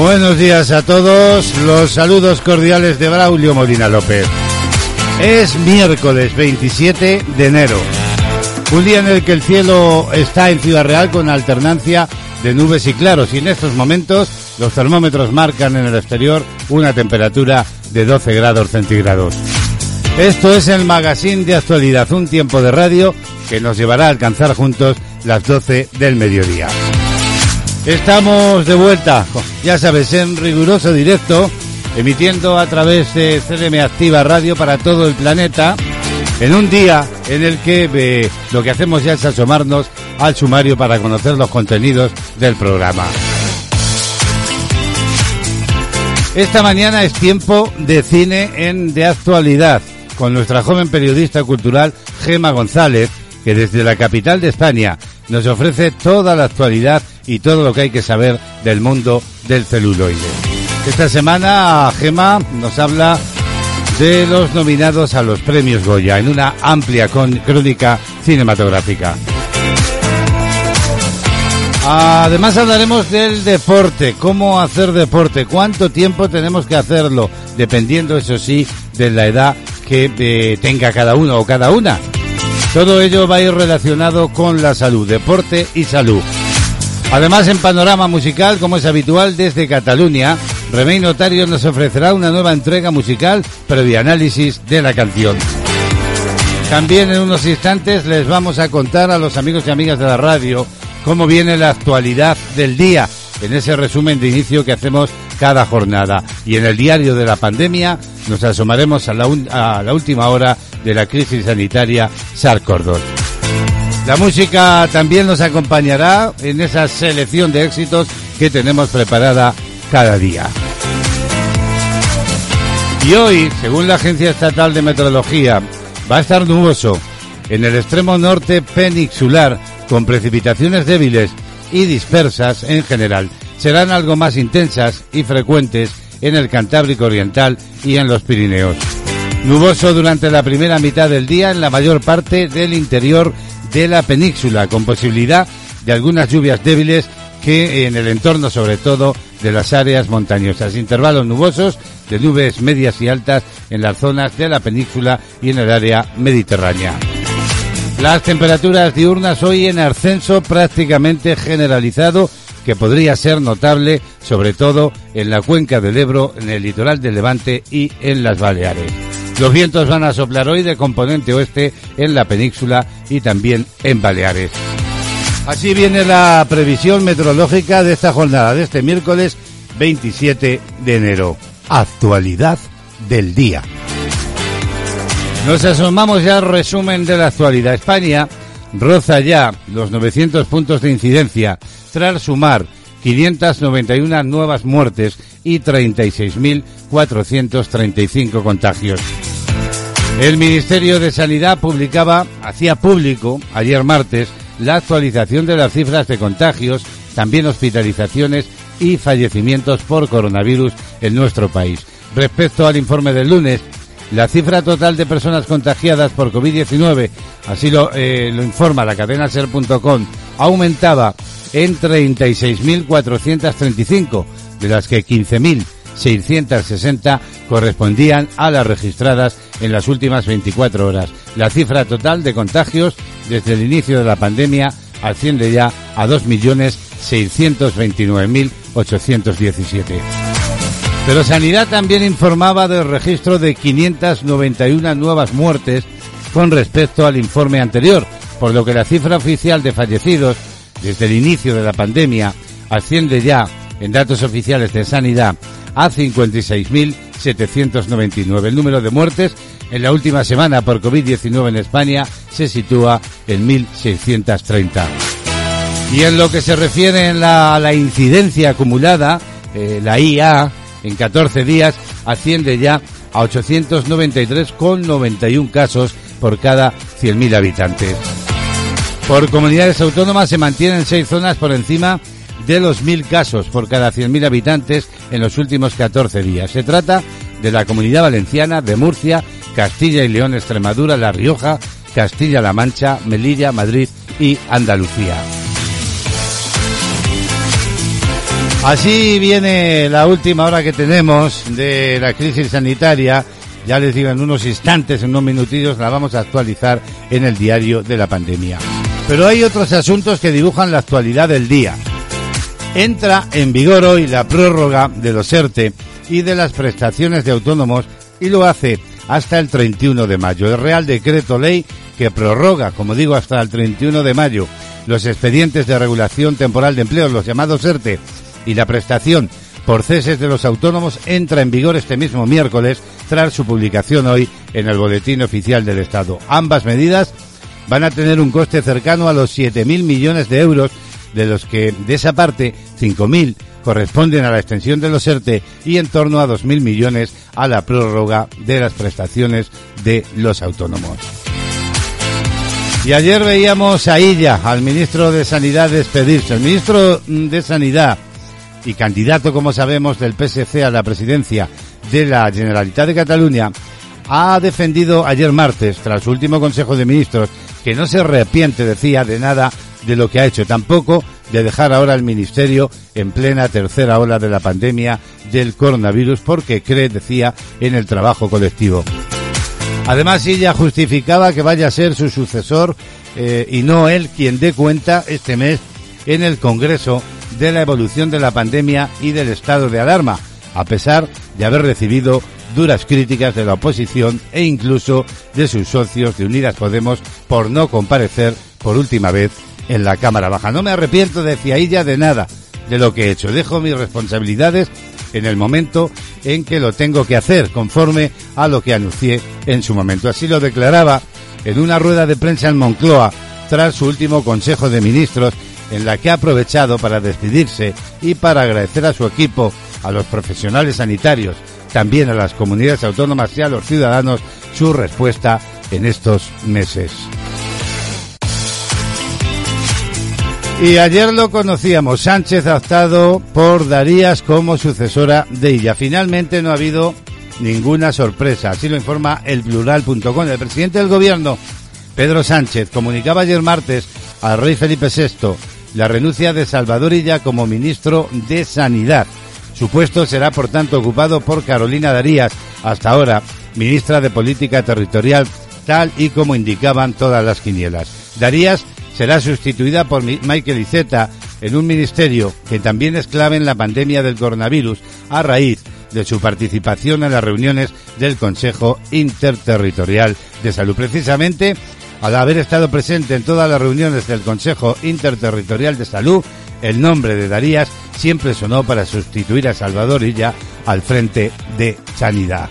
Buenos días a todos, los saludos cordiales de Braulio Molina López. Es miércoles 27 de enero, un día en el que el cielo está en Ciudad Real con alternancia de nubes y claros y en estos momentos los termómetros marcan en el exterior una temperatura de 12 grados centígrados. Esto es el magazine de actualidad, un tiempo de radio que nos llevará a alcanzar juntos las 12 del mediodía. Estamos de vuelta, ya sabes, en riguroso directo, emitiendo a través de CDM Activa Radio para todo el planeta, en un día en el que eh, lo que hacemos ya es asomarnos al sumario para conocer los contenidos del programa. Esta mañana es tiempo de cine en de actualidad con nuestra joven periodista cultural Gema González, que desde la capital de España nos ofrece toda la actualidad y todo lo que hay que saber del mundo del celuloide. Esta semana Gema nos habla de los nominados a los premios Goya en una amplia crónica cinematográfica. Además hablaremos del deporte, cómo hacer deporte, cuánto tiempo tenemos que hacerlo, dependiendo, eso sí, de la edad que eh, tenga cada uno o cada una. Todo ello va a ir relacionado con la salud, deporte y salud. Además, en panorama musical, como es habitual desde Cataluña, Remey Notario nos ofrecerá una nueva entrega musical previo análisis de la canción. También en unos instantes les vamos a contar a los amigos y amigas de la radio cómo viene la actualidad del día en ese resumen de inicio que hacemos cada jornada. Y en el diario de la pandemia nos asomaremos a la, última hora de la crisis sanitaria SARS-CoV-2. La música también nos acompañará en esa selección de éxitos que tenemos preparada cada día. Y hoy, según la Agencia Estatal de Meteorología, va a estar nuboso en el extremo norte peninsular, con precipitaciones débiles y dispersas en general. Serán algo más intensas y frecuentes en el Cantábrico Oriental y en los Pirineos. Nuboso durante la primera mitad del día en la mayor parte del interior de la península, con posibilidad de algunas lluvias débiles que en el entorno, sobre todo, de las áreas montañosas. Intervalos nubosos de nubes medias y altas en las zonas de la península y en el área mediterránea. Las temperaturas diurnas hoy en ascenso prácticamente generalizado que podría ser notable sobre todo en la cuenca del Ebro, en el litoral del Levante y en las Baleares. Los vientos van a soplar hoy de componente oeste en la península y también en Baleares. Así viene la previsión meteorológica de esta jornada, de este miércoles 27 de enero. Actualidad del día. Nos asomamos ya al resumen de la actualidad. España roza ya los 900 puntos de incidencia tras sumar 591 nuevas muertes y 36.435 contagios. El Ministerio de Sanidad publicaba, hacía público ayer martes, la actualización de las cifras de contagios, también hospitalizaciones y fallecimientos por coronavirus en nuestro país. Respecto al informe del lunes, la cifra total de personas contagiadas por COVID-19, así lo, eh, lo informa la cadena ser.com, aumentaba en 36.435, de las que 15.660 correspondían a las registradas en las últimas 24 horas. La cifra total de contagios desde el inicio de la pandemia asciende ya a 2.629.817. Pero Sanidad también informaba del registro de 591 nuevas muertes con respecto al informe anterior, por lo que la cifra oficial de fallecidos desde el inicio de la pandemia asciende ya, en datos oficiales de sanidad, a 56.799. El número de muertes en la última semana por COVID-19 en España se sitúa en 1.630. Y en lo que se refiere a la incidencia acumulada, eh, la IA, en 14 días, asciende ya a 893,91 casos por cada 100.000 habitantes. Por comunidades autónomas se mantienen seis zonas por encima de los 1.000 casos por cada 100.000 habitantes en los últimos 14 días. Se trata de la Comunidad Valenciana, de Murcia, Castilla y León, Extremadura, La Rioja, Castilla-La Mancha, Melilla, Madrid y Andalucía. Así viene la última hora que tenemos de la crisis sanitaria. Ya les digo, en unos instantes, en unos minutillos, la vamos a actualizar en el diario de la pandemia. Pero hay otros asuntos que dibujan la actualidad del día. Entra en vigor hoy la prórroga de los ERTE y de las prestaciones de autónomos y lo hace hasta el 31 de mayo. El Real Decreto Ley que prorroga, como digo, hasta el 31 de mayo los expedientes de regulación temporal de empleo, los llamados ERTE, y la prestación por ceses de los autónomos entra en vigor este mismo miércoles tras su publicación hoy en el Boletín Oficial del Estado. Ambas medidas van a tener un coste cercano a los 7.000 millones de euros, de los que de esa parte 5.000 corresponden a la extensión de los ERTE y en torno a 2.000 millones a la prórroga de las prestaciones de los autónomos. Y ayer veíamos a ella, al ministro de Sanidad, despedirse. El ministro de Sanidad y candidato, como sabemos, del PSC a la presidencia de la Generalitat de Cataluña, ha defendido ayer martes, tras su último Consejo de Ministros, que no se arrepiente, decía, de nada de lo que ha hecho, tampoco de dejar ahora el Ministerio en plena tercera ola de la pandemia del coronavirus, porque cree, decía, en el trabajo colectivo. Además, ella justificaba que vaya a ser su sucesor eh, y no él quien dé cuenta este mes en el Congreso de la evolución de la pandemia y del estado de alarma, a pesar de haber recibido duras críticas de la oposición e incluso de sus socios de Unidas Podemos por no comparecer por última vez en la Cámara Baja. No me arrepiento, decía ella, de nada de lo que he hecho. Dejo mis responsabilidades en el momento en que lo tengo que hacer, conforme a lo que anuncié en su momento. Así lo declaraba en una rueda de prensa en Moncloa tras su último Consejo de Ministros en la que ha aprovechado para despedirse y para agradecer a su equipo, a los profesionales sanitarios, también a las comunidades autónomas y a los ciudadanos su respuesta en estos meses. Y ayer lo conocíamos, Sánchez ha optado por Darías como sucesora de ella. Finalmente no ha habido ninguna sorpresa, así lo informa el plural.com. El presidente del gobierno, Pedro Sánchez, comunicaba ayer martes al rey Felipe VI la renuncia de Salvador Illa como ministro de Sanidad. Su puesto será, por tanto, ocupado por Carolina Darías, hasta ahora ministra de Política Territorial, tal y como indicaban todas las quinielas. Darías será sustituida por Michael Iceta en un ministerio que también es clave en la pandemia del coronavirus a raíz de su participación en las reuniones del Consejo Interterritorial de Salud. Precisamente al haber estado presente en todas las reuniones del Consejo Interterritorial de Salud, el nombre de Darías siempre sonó para sustituir a Salvador Illa al frente de Sanidad.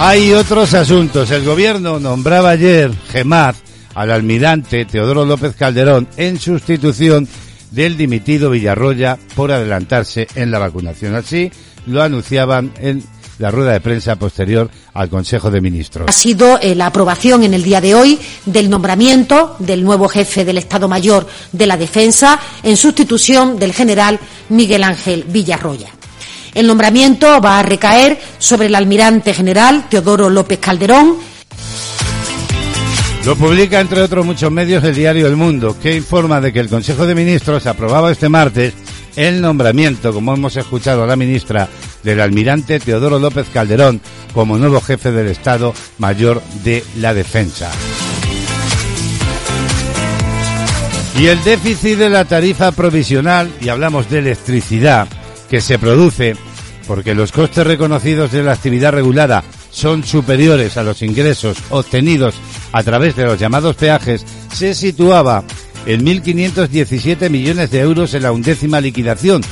Hay otros asuntos. El gobierno nombraba ayer GEMAD al almirante Teodoro López Calderón en sustitución del dimitido Villarroya por adelantarse en la vacunación. Así lo anunciaban en la rueda de prensa posterior al Consejo de Ministros. Ha sido eh, la aprobación en el día de hoy del nombramiento del nuevo jefe del Estado Mayor de la Defensa en sustitución del general Miguel Ángel Villarroya. El nombramiento va a recaer sobre el almirante general Teodoro López Calderón. Lo publica, entre otros muchos medios, el diario El Mundo, que informa de que el Consejo de Ministros aprobaba este martes el nombramiento, como hemos escuchado a la ministra, del almirante Teodoro López Calderón como nuevo jefe del Estado Mayor de la Defensa. Y el déficit de la tarifa provisional, y hablamos de electricidad, que se produce porque los costes reconocidos de la actividad regulada son superiores a los ingresos obtenidos a través de los llamados peajes, se situaba en 1.517 millones de euros en la undécima liquidación,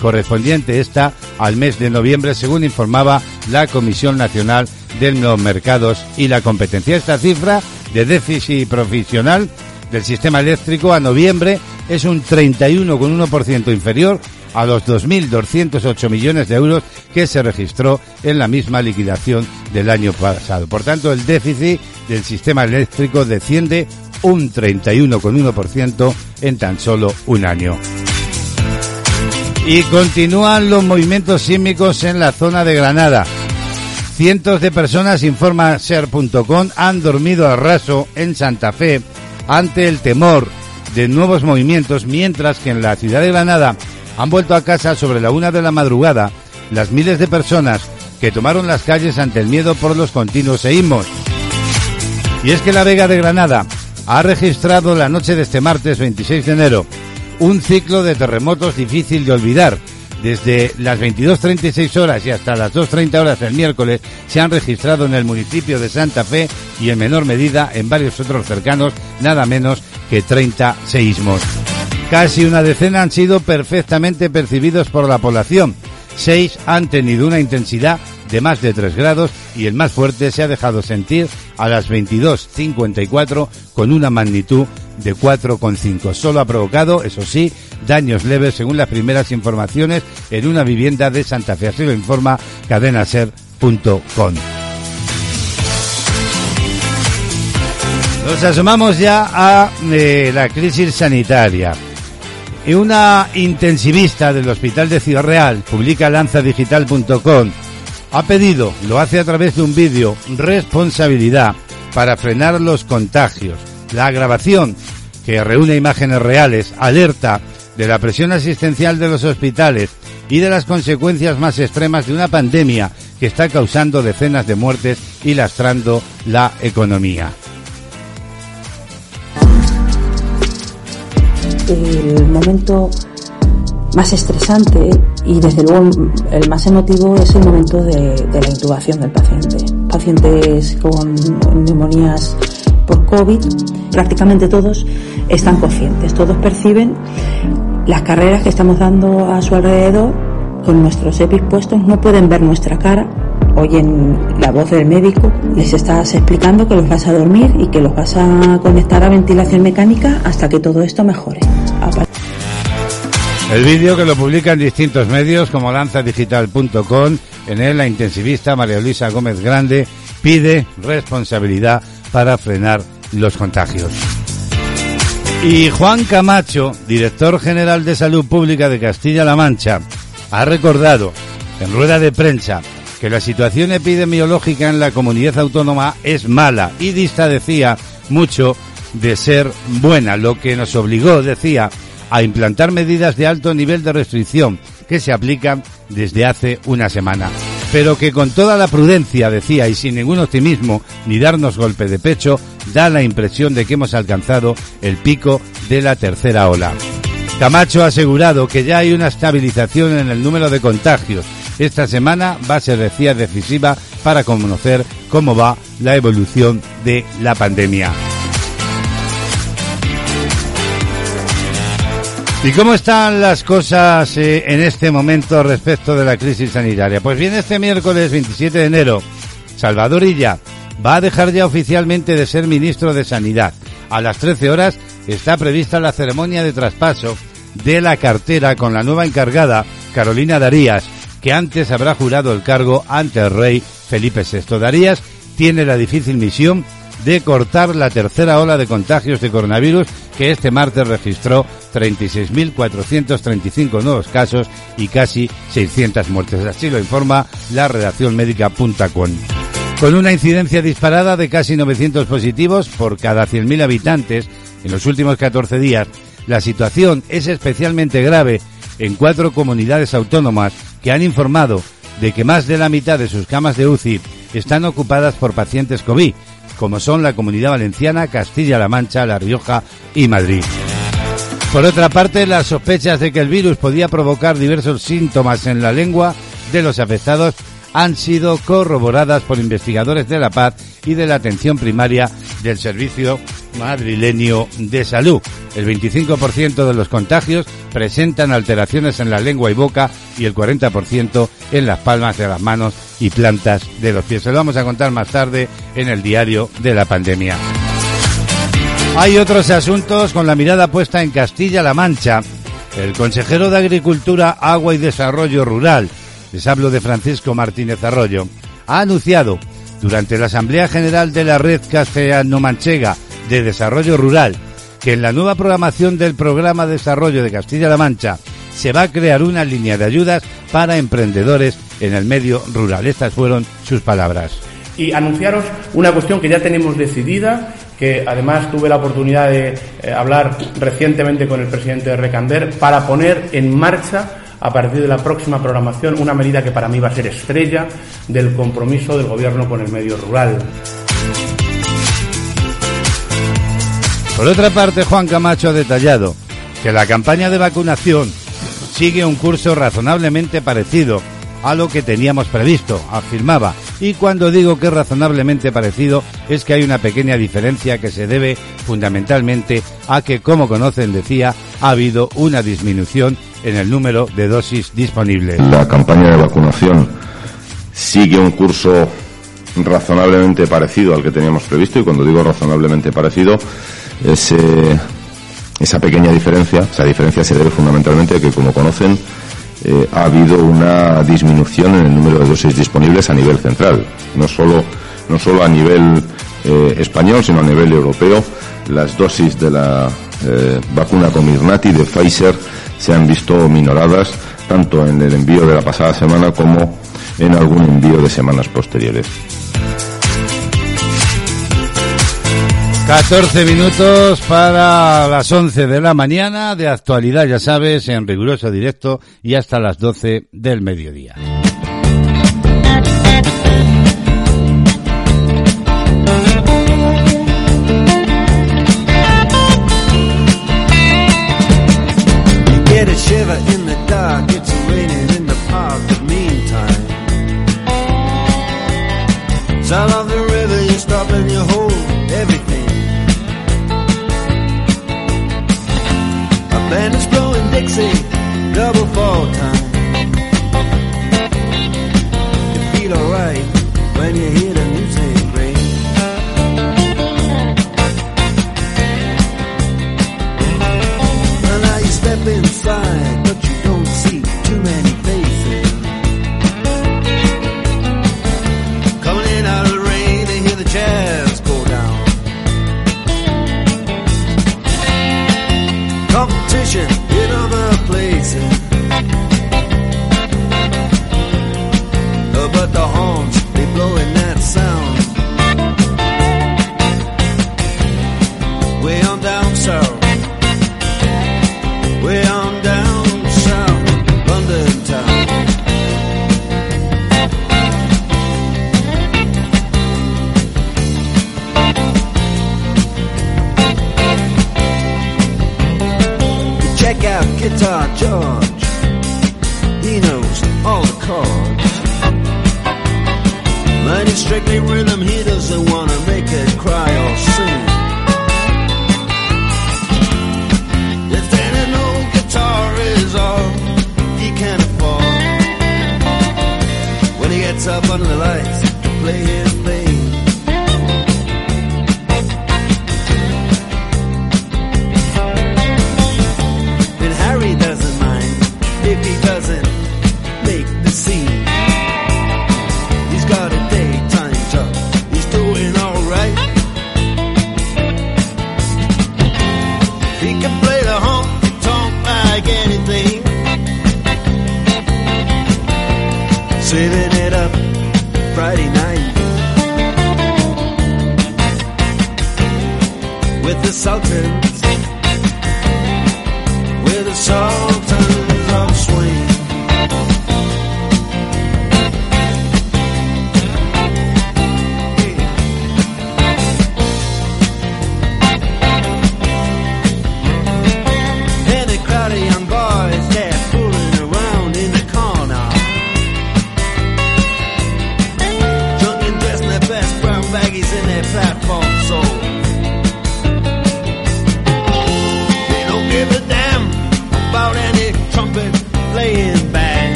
correspondiente esta al mes de noviembre, según informaba la Comisión Nacional de los Mercados y la Competencia. Esta cifra de déficit profesional del sistema eléctrico a noviembre es un 31,1% inferior a los 2.208 millones de euros que se registró en la misma liquidación del año pasado. Por tanto, el déficit del sistema eléctrico desciende un 31,1% en tan solo un año. Y continúan los movimientos sísmicos en la zona de Granada. Cientos de personas, informa ser.com, han dormido a raso en Santa Fe ante el temor de nuevos movimientos, mientras que en la ciudad de Granada han vuelto a casa sobre la una de la madrugada las miles de personas que tomaron las calles ante el miedo por los continuos seísmos. Y es que la Vega de Granada ha registrado la noche de este martes 26 de enero un ciclo de terremotos difícil de olvidar. Desde las 22.36 horas y hasta las 2.30 horas del miércoles se han registrado en el municipio de Santa Fe y en menor medida en varios otros cercanos, nada menos que 30 seísmos. Casi una decena han sido perfectamente percibidos por la población. Seis han tenido una intensidad de más de 3 grados y el más fuerte se ha dejado sentir a las 22.54 con una magnitud de 4,5. Solo ha provocado, eso sí, daños leves según las primeras informaciones en una vivienda de Santa Fe. Así lo informa cadenaser.com. Nos asomamos ya a eh, la crisis sanitaria. Y una intensivista del Hospital de Ciudad Real, publica lanzadigital.com, ha pedido, lo hace a través de un vídeo, responsabilidad para frenar los contagios. La grabación, que reúne imágenes reales, alerta de la presión asistencial de los hospitales y de las consecuencias más extremas de una pandemia que está causando decenas de muertes y lastrando la economía. El momento más estresante y desde luego el más emotivo es el momento de, la intubación del paciente. Pacientes con neumonías por COVID, prácticamente todos están conscientes, todos perciben las carreras que estamos dando a su alrededor. Con nuestros EPIs puestos, no pueden ver nuestra cara, oyen la voz del médico, les estás explicando que los vas a dormir y que los vas a conectar a ventilación mecánica hasta que todo esto mejore. El vídeo que lo publica en distintos medios como lanzadigital.com, en él la intensivista María Luisa Gómez Grande pide responsabilidad para frenar los contagios. Y Juan Camacho, director general de Salud Pública de Castilla-La Mancha, ha recordado en rueda de prensa que la situación epidemiológica en la comunidad autónoma es mala y dista, decía, mucho de ser buena, lo que nos obligó, decía, a implantar medidas de alto nivel de restricción que se aplican desde hace una semana. Pero que con toda la prudencia, decía, y sin ningún optimismo ni darnos golpe de pecho, da la impresión de que hemos alcanzado el pico de la tercera ola. Camacho ha asegurado que ya hay una estabilización en el número de contagios. Esta semana va a ser, decía, decisiva para conocer cómo va la evolución de la pandemia. ¿Y cómo están las cosas eh, en este momento respecto de la crisis sanitaria? Pues bien, este miércoles 27 de enero, Salvador Illa va a dejar ya oficialmente de ser ministro de Sanidad. A las 13 horas está prevista la ceremonia de traspaso de la cartera con la nueva encargada, Carolina Darías, que antes habrá jurado el cargo ante el rey Felipe VI. Darías tiene la difícil misión de cortar la tercera ola de contagios de coronavirus que este martes registró 36.435 nuevos casos y casi 600 muertes. Así lo informa la redacción médica Punta Con una incidencia disparada de casi 900 positivos por cada 100.000 habitantes en los últimos 14 días, la situación es especialmente grave en cuatro comunidades autónomas que han informado de que más de la mitad de sus camas de UCI están ocupadas por pacientes COVID, como son la Comunidad Valenciana, Castilla-La Mancha, La Rioja y Madrid. Por otra parte, las sospechas de que el virus podía provocar diversos síntomas en la lengua de los afectados han sido corroboradas por investigadores de la paz y de la atención primaria del Servicio Madrileño de Salud. El 25% de los contagios presentan alteraciones en la lengua y boca y el 40% en las palmas de las manos y plantas de los pies. Se lo vamos a contar más tarde en el diario de la pandemia. Hay otros asuntos con la mirada puesta en Castilla-La Mancha. El consejero de Agricultura, Agua y Desarrollo Rural, les hablo de Francisco Martínez Arroyo, ha anunciado durante la Asamblea General de la Red Castellano-Manchega de Desarrollo Rural que en la nueva programación del Programa de Desarrollo de Castilla-La Mancha se va a crear una línea de ayudas para emprendedores en el medio rural. Estas fueron sus palabras. Y anunciaros una cuestión que ya tenemos decidida, que además tuve la oportunidad de eh, hablar recientemente con el presidente de Recander, para poner en marcha a partir de la próxima programación una medida que para mí va a ser estrella del compromiso del Gobierno con el medio rural. Por otra parte, Juan Camacho ha detallado que la campaña de vacunación sigue un curso razonablemente parecido a lo que teníamos previsto, afirmaba. Y cuando digo que es razonablemente parecido, es que hay una pequeña diferencia que se debe fundamentalmente a que, como conocen, decía, ha habido una disminución en el número de dosis disponibles. La campaña de vacunación sigue un curso razonablemente parecido al que teníamos previsto y cuando digo razonablemente parecido es eh, esa pequeña diferencia, esa diferencia se debe fundamentalmente a que como conocen eh, ha habido una disminución en el número de dosis disponibles a nivel central, no solo no solo a nivel eh, español sino a nivel europeo las dosis de la vacuna Comirnaty de Pfizer se han visto minoradas tanto en el envío de la pasada semana como en algún envío de semanas posteriores. 14 minutos para las 11 de la mañana de actualidad, ya sabes, en riguroso directo y hasta las 12 del mediodía. Sound of the river, hold band is blowing Dixie, double fall time. guitar George. He knows all the chords. Mine strictly rhythm, he doesn't wanna make it cry or sing. If then old guitar is all he can afford, when he gets up under the lights to play his bass.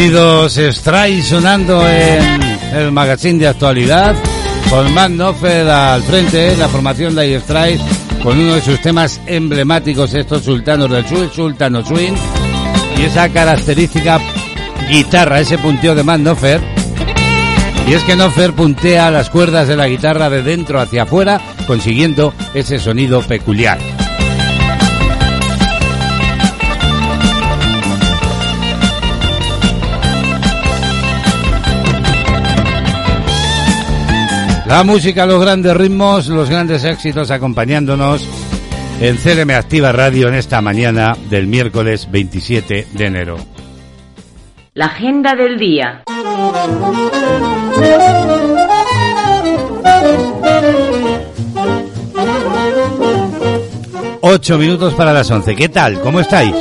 Sonidos Stray sonando en el magazine de actualidad con Matt Knopfler al frente, la formación de Stray con uno de sus temas emblemáticos, estos sultanos del sur, Sultano Swing, y esa característica guitarra, ese punteo de Matt Knopfler. Y es que Knopfler puntea las cuerdas de la guitarra de dentro hacia afuera, consiguiendo ese sonido peculiar. La música, los grandes ritmos, los grandes éxitos acompañándonos en CLM Activa Radio en esta mañana del miércoles 27 de enero. La agenda del día. Ocho minutos para las once. ¿Qué tal? ¿Cómo estáis?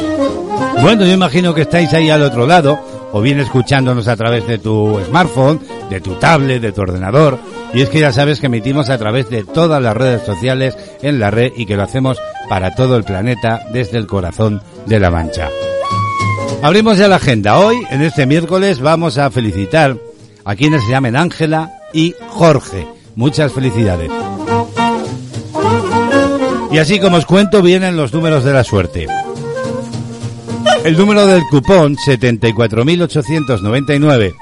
Bueno, yo imagino que estáis ahí al otro lado, o bien escuchándonos a través de tu smartphone, de tu tablet, de tu ordenador. Y es que ya sabes que emitimos a través de todas las redes sociales en la red y que lo hacemos para todo el planeta desde el corazón de la Mancha. Abrimos ya la agenda. Hoy, en este miércoles, vamos a felicitar a quienes se llamen Ángela y Jorge. Muchas felicidades. Y así como os cuento, vienen los números de la suerte. El número del cupón 74.899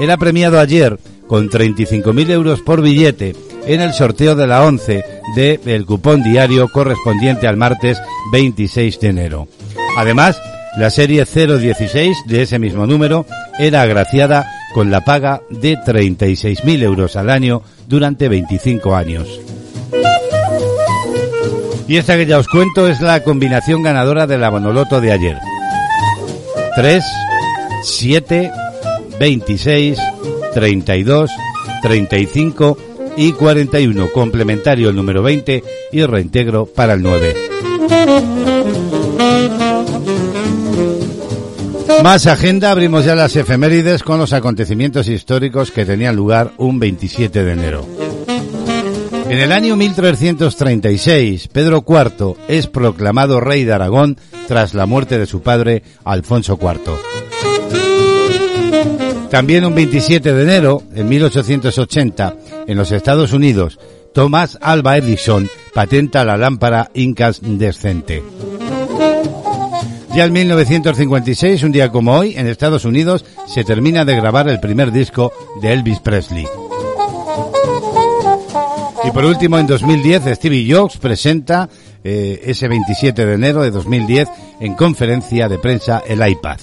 era premiado ayer con 35.000 euros por billete en el sorteo de la 11 del cupón diario correspondiente al martes 26 de enero. Además, la serie 016 de ese mismo número era agraciada con la paga de 36.000 euros al año durante 25 años. Y esta que ya os cuento es la combinación ganadora de la de ayer. 3, 7, 26, 32, 35 y 41. Complementario el número 20 y reintegro para el 9. Más agenda, abrimos ya las efemérides con los acontecimientos históricos que tenían lugar un 27 de enero. En el año 1336, Pedro IV es proclamado rey de Aragón tras la muerte de su padre, Alfonso IV. También un 27 de enero, en 1880, en los Estados Unidos, Thomas Alva Edison patenta la lámpara incandescente. Ya en 1956, un día como hoy, en Estados Unidos, se termina de grabar el primer disco de Elvis Presley. Y por último, en 2010, Stevie Jobs presenta eh, ese 27 de enero de 2010 en conferencia de prensa el iPad.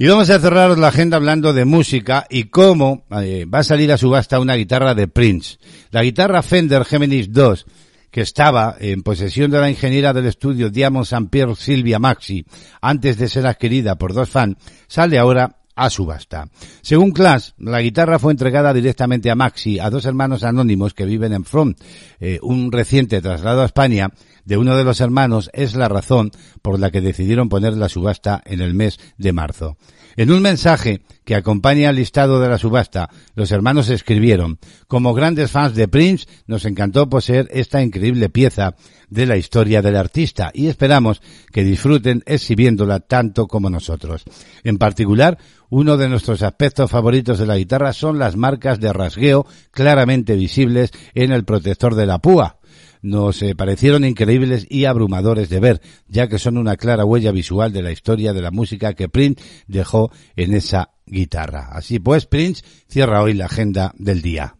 Y vamos a cerrar la agenda hablando de música y cómo eh, va a salir a subasta una guitarra de Prince. La guitarra Fender Genesis 2 que estaba en posesión de la ingeniera del estudio Diamond St. Pierre Silvia Maxi antes de ser adquirida por dos fans, sale ahora a subasta. Según Clash, la guitarra fue entregada directamente a Maxi, a dos hermanos anónimos que viven en Front. Eh, un reciente traslado a España de uno de los hermanos es la razón por la que decidieron poner la subasta en el mes de marzo. En un mensaje que acompaña al listado de la subasta, los hermanos escribieron, como grandes fans de Prince, nos encantó poseer esta increíble pieza de la historia del artista y esperamos que disfruten exhibiéndola tanto como nosotros. En particular, uno de nuestros aspectos favoritos de la guitarra son las marcas de rasgueo claramente visibles en el protector de la púa, nos eh, parecieron increíbles y abrumadores de ver, ya que son una clara huella visual de la historia de la música que Prince dejó en esa guitarra. Así pues, Prince cierra hoy la agenda del día.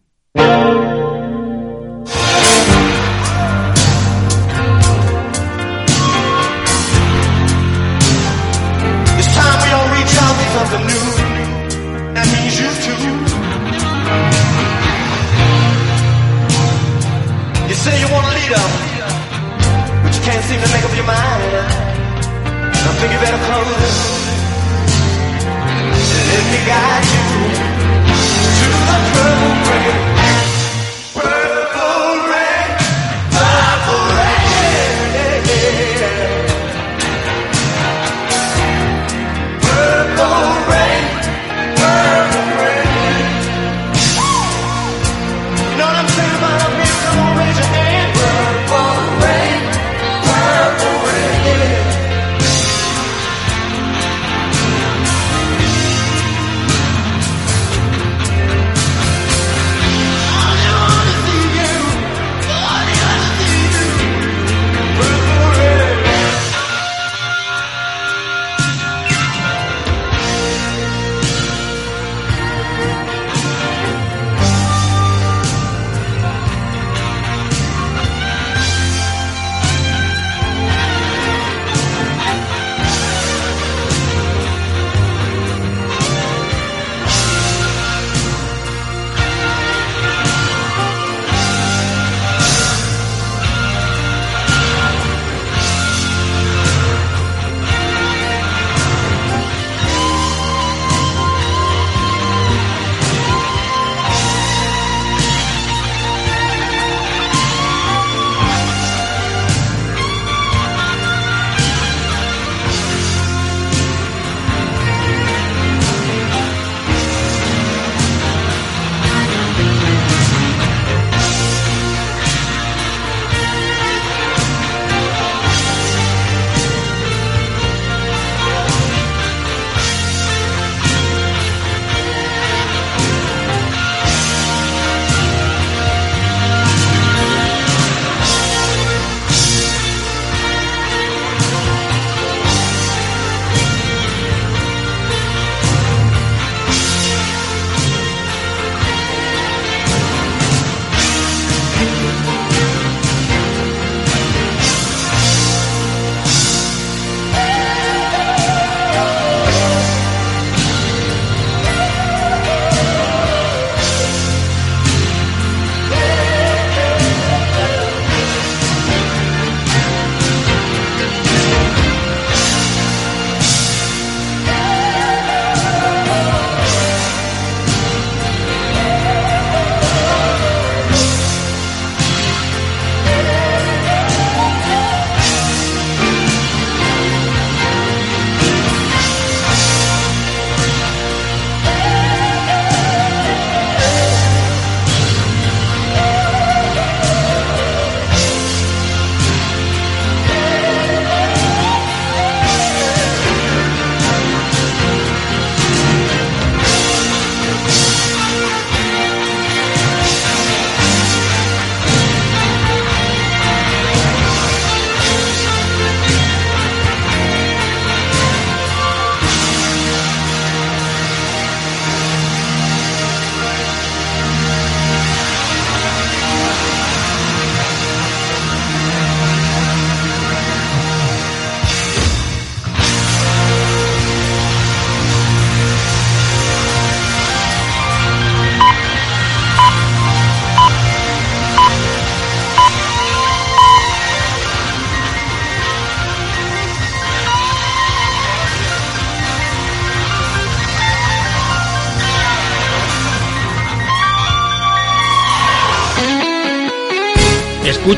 Say you want to lead up, but you can't seem to make up your mind. I think you better and let me guide you to the purple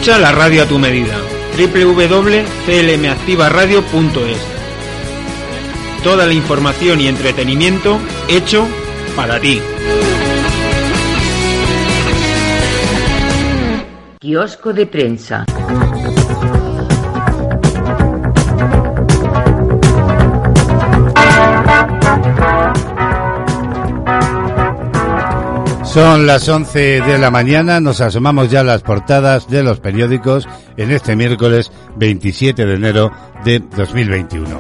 Escucha la radio a tu medida. www.clmactivaradio.es Toda la información y entretenimiento hecho para ti. Kiosco de prensa. Son las 11 de la mañana, nos asomamos ya a las portadas de los periódicos en este miércoles 27 de enero de 2021.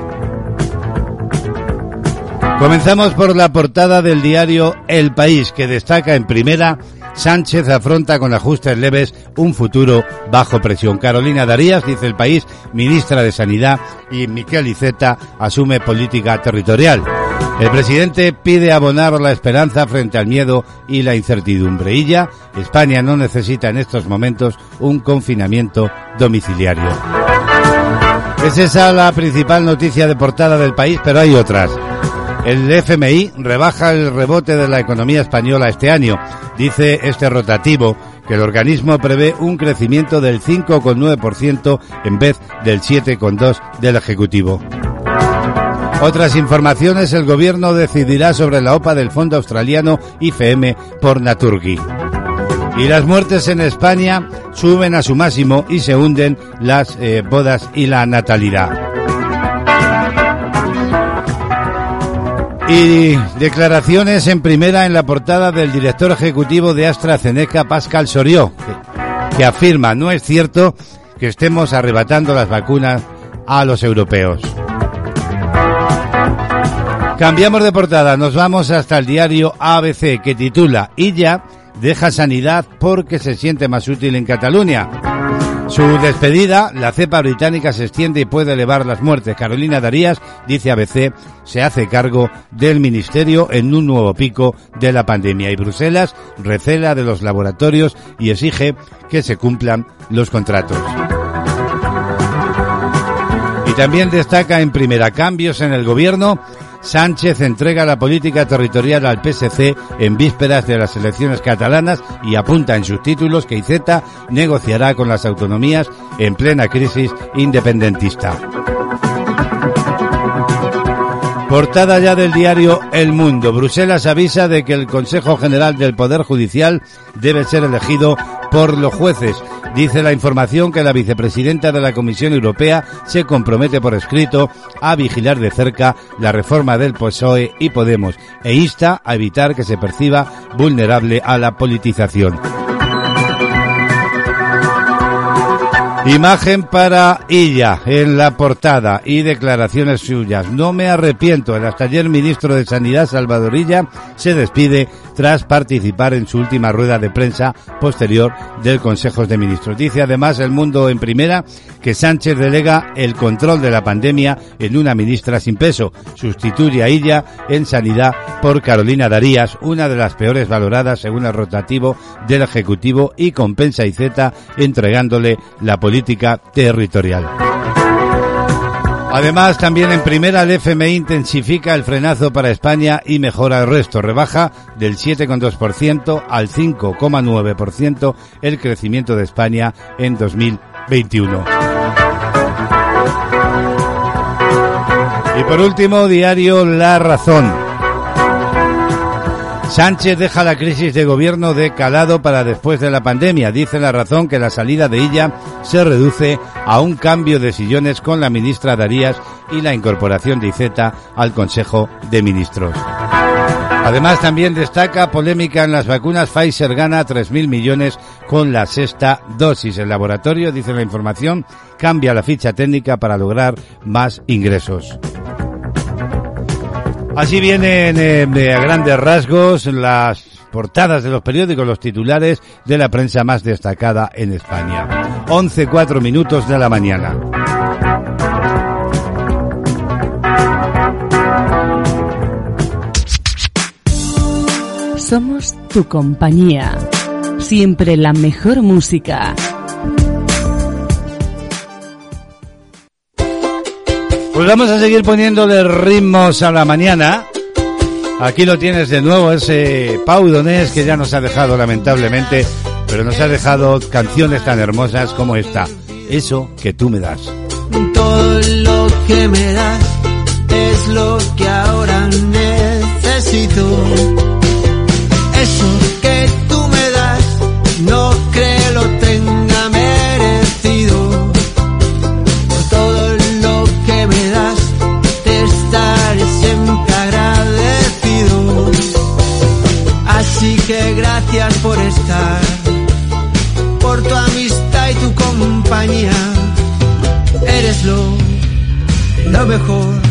Comenzamos por la portada del diario El País, que destaca en primera Sánchez afronta con ajustes leves un futuro bajo presión. Carolina Darías, dice el país, ministra de Sanidad, y Miquel Iceta asume política territorial. El presidente pide abonar la esperanza frente al miedo y la incertidumbre. Y ya, España no necesita en estos momentos un confinamiento domiciliario. Es esa la principal noticia de portada del país, pero hay otras. El FMI rebaja el rebote de la economía española este año. Dice este rotativo que el organismo prevé un crecimiento del 5,9% en vez del 7,2% del Ejecutivo. Otras informaciones, el gobierno decidirá sobre la OPA del fondo australiano IFM por Naturgi. Y las muertes en España suben a su máximo y se hunden las eh, bodas y la natalidad. Y declaraciones en primera en la portada del director ejecutivo de AstraZeneca, Pascal Sorió, que, que afirma no es cierto que estemos arrebatando las vacunas a los europeos. Cambiamos de portada, nos vamos hasta el diario ABC que titula Illa deja sanidad porque se siente más útil en Cataluña. Su despedida, la cepa británica se extiende y puede elevar las muertes. Carolina Darías, dice ABC, se hace cargo del ministerio en un nuevo pico de la pandemia y Bruselas recela de los laboratorios y exige que se cumplan los contratos. Y también destaca en primera cambios en el gobierno Sánchez entrega la política territorial al PSC en vísperas de las elecciones catalanas y apunta en sus títulos que Iceta negociará con las autonomías en plena crisis independentista. Portada ya del diario El Mundo. Bruselas avisa de que el Consejo General del Poder Judicial debe ser elegido por los jueces. Dice la información que la vicepresidenta de la Comisión Europea se compromete por escrito a vigilar de cerca la reforma del PSOE y Podemos e insta a evitar que se perciba vulnerable a la politización. Imagen para ella en la portada y declaraciones suyas. No me arrepiento. El hasta ayer ministro de Sanidad, Salvadorilla, se despide tras participar en su última rueda de prensa posterior del Consejo de Ministros. Dice además El Mundo en primera que Sánchez delega el control de la pandemia en una ministra sin peso. Sustituye a ella en Sanidad por Carolina Darías, una de las peores valoradas según el rotativo del Ejecutivo y compensa a Iceta entregándole la política territorial. Además, también en primera, el FMI intensifica el frenazo para España y mejora el resto. Rebaja del 7,2% al 5,9% el crecimiento de España en 2021. Y por último, diario La Razón. Sánchez deja la crisis de gobierno de calado para después de la pandemia. Dice la razón que la salida de ella se reduce a un cambio de sillones con la ministra Darías y la incorporación de Iceta al Consejo de Ministros. Además, también destaca polémica en las vacunas. Pfizer gana 3.000 millones con la sexta dosis. El laboratorio, dice la información, cambia la ficha técnica para lograr más ingresos. Así vienen eh, a grandes rasgos las portadas de los periódicos, los titulares de la prensa más destacada en España. 11, 4 minutos de la mañana. Somos tu compañía. Siempre la mejor música. Pues vamos a seguir poniéndole ritmos a la mañana. Aquí lo tienes de nuevo, ese Pau Donés que ya nos ha dejado lamentablemente pero nos ha dejado canciones tan hermosas como esta, Eso que tú me das. Todo lo que me das es lo que ahora necesito. Eso que tú me das no creo lo tenga merecido. Por todo lo que me das te estaré siempre agradecido. Así que gracias por estar, por tu amistad y tu compañía. Eres lo, lo mejor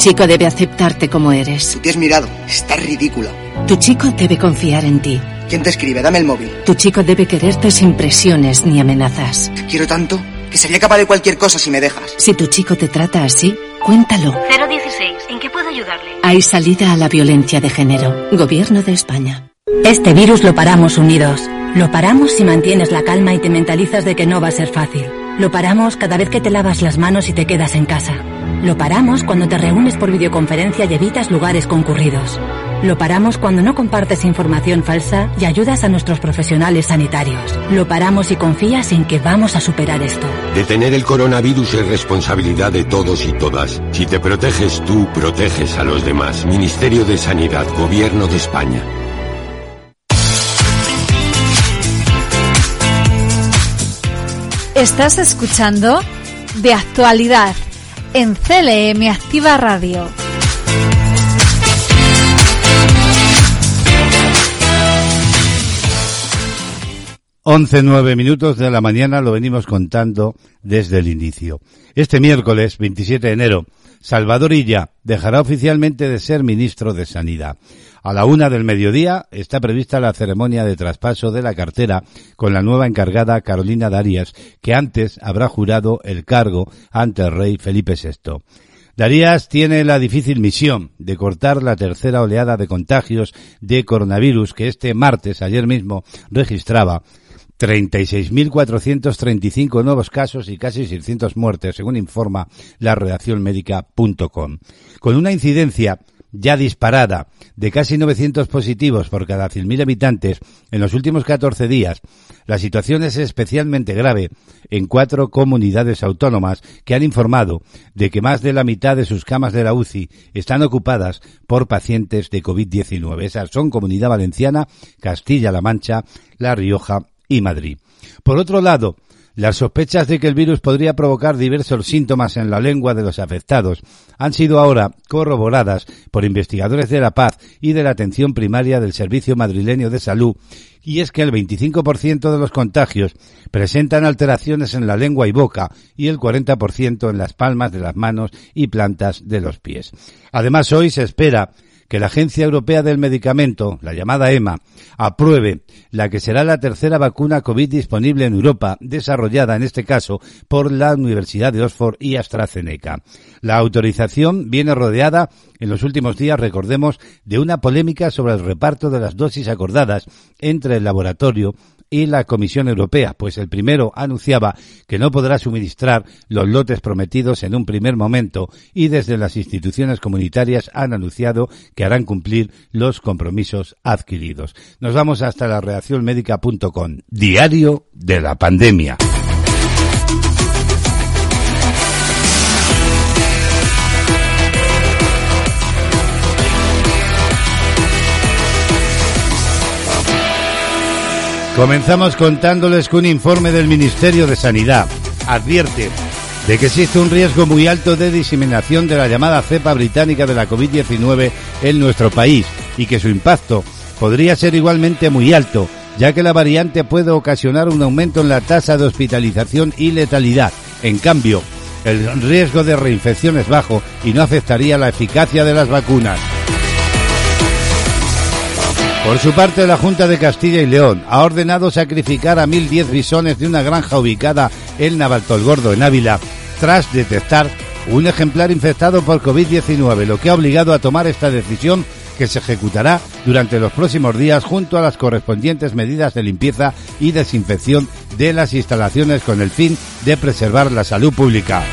Chico debe aceptarte como eres. Te has mirado, estás ridícula. Tu chico debe confiar en ti. ¿Quién te escribe? Dame el móvil. Tu chico debe quererte sin presiones ni amenazas. Te quiero tanto que sería capaz de cualquier cosa si me dejas. Si tu chico te trata así, cuéntalo. 016, ¿en qué puedo ayudarle? Hay salida a la violencia de género. Gobierno de España. Este virus lo paramos unidos. Lo paramos si mantienes la calma y te mentalizas de que no va a ser fácil. Lo paramos cada vez que te lavas las manos y te quedas en casa. Lo paramos cuando te reúnes por videoconferencia y evitas lugares concurridos. Lo paramos cuando no compartes información falsa y ayudas a nuestros profesionales sanitarios. Lo paramos y confías en que vamos a superar esto. Detener el coronavirus es responsabilidad de todos y todas. Si te proteges tú, proteges a los demás. Ministerio de Sanidad, Gobierno de España. Estás escuchando De Actualidad en CLM Activa Radio. 11, 9 minutos de la mañana lo venimos contando desde el inicio. Este miércoles, 27 de enero, Salvador Illa dejará oficialmente de ser ministro de Sanidad. A la una del mediodía está prevista la ceremonia de traspaso de la cartera con la nueva encargada Carolina Darias, que antes habrá jurado el cargo ante el rey Felipe VI. Darías tiene la difícil misión de cortar la tercera oleada de contagios de coronavirus que este martes, ayer mismo, registraba 36.435 nuevos casos y casi 600 muertes, según informa la redacción médica.com. Con una incidencia ya disparada de casi 900 positivos por cada 100.000 habitantes en los últimos 14 días, la situación es especialmente grave en cuatro comunidades autónomas que han informado de que más de la mitad de sus camas de la UCI están ocupadas por pacientes de COVID-19. Esas son Comunidad Valenciana, Castilla-La Mancha, La Rioja y Madrid. Por otro lado, las sospechas de que el virus podría provocar diversos síntomas en la lengua de los afectados han sido ahora corroboradas por investigadores de la paz y de la atención primaria del Servicio Madrileño de Salud, y es que el 25% de los contagios presentan alteraciones en la lengua y boca y el 40% en las palmas de las manos y plantas de los pies. Además, hoy se espera que la Agencia Europea del Medicamento, la llamada EMA, apruebe la que será la tercera vacuna COVID disponible en Europa, desarrollada en este caso por la Universidad de Oxford y AstraZeneca. La autorización viene rodeada en los últimos días, recordemos, de una polémica sobre el reparto de las dosis acordadas entre el laboratorio y la Comisión Europea, pues el primero anunciaba que no podrá suministrar los lotes prometidos en un primer momento y desde las instituciones comunitarias han anunciado que harán cumplir los compromisos adquiridos. Nos vamos hasta la reacción médica.com, diario de la pandemia. Comenzamos contándoles que un informe del Ministerio de Sanidad advierte de que existe un riesgo muy alto de diseminación de la llamada cepa británica de la COVID-19 en nuestro país y que su impacto podría ser igualmente muy alto, ya que la variante puede ocasionar un aumento en la tasa de hospitalización y letalidad. En cambio, el riesgo de reinfección es bajo y no afectaría la eficacia de las vacunas. Por su parte, la Junta de Castilla y León ha ordenado sacrificar a 1.010 bisones de una granja ubicada en Navaltolgordo, en Ávila, tras detectar un ejemplar infectado por COVID-19, lo que ha obligado a tomar esta decisión que se ejecutará durante los próximos días junto a las correspondientes medidas de limpieza y desinfección de las instalaciones con el fin de preservar la salud pública.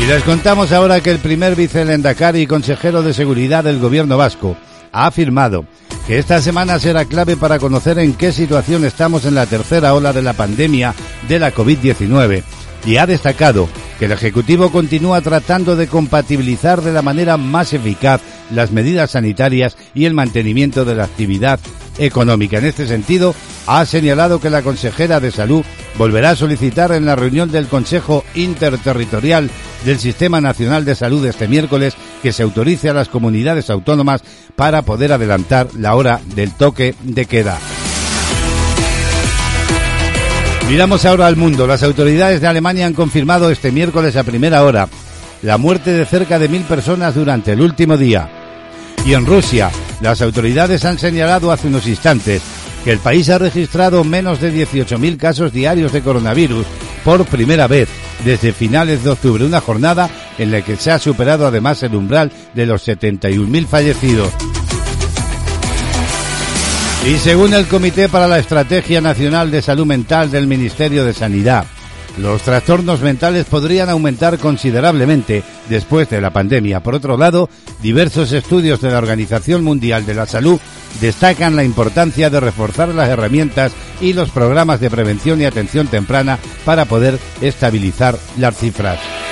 Y les contamos ahora que el primer vicelendacari y consejero de seguridad del gobierno vasco ha afirmado que esta semana será clave para conocer en qué situación estamos en la tercera ola de la pandemia de la COVID-19 y ha destacado que el Ejecutivo continúa tratando de compatibilizar de la manera más eficaz las medidas sanitarias y el mantenimiento de la actividad económica. En este sentido, ha señalado que la consejera de Salud volverá a solicitar en la reunión del Consejo Interterritorial del Sistema Nacional de Salud este miércoles que se autorice a las comunidades autónomas para poder adelantar la hora del toque de queda. Miramos ahora al mundo. Las autoridades de Alemania han confirmado este miércoles a primera hora la muerte de cerca de mil personas durante el último día. Y en Rusia, las autoridades han señalado hace unos instantes que el país ha registrado menos de 18.000 casos diarios de coronavirus por primera vez desde finales de octubre, una jornada en la que se ha superado además el umbral de los 71.000 fallecidos. Y según el Comité para la Estrategia Nacional de Salud Mental del Ministerio de Sanidad, los trastornos mentales podrían aumentar considerablemente después de la pandemia. Por otro lado, diversos estudios de la Organización Mundial de la Salud destacan la importancia de reforzar las herramientas y los programas de prevención y atención temprana para poder estabilizar las cifras.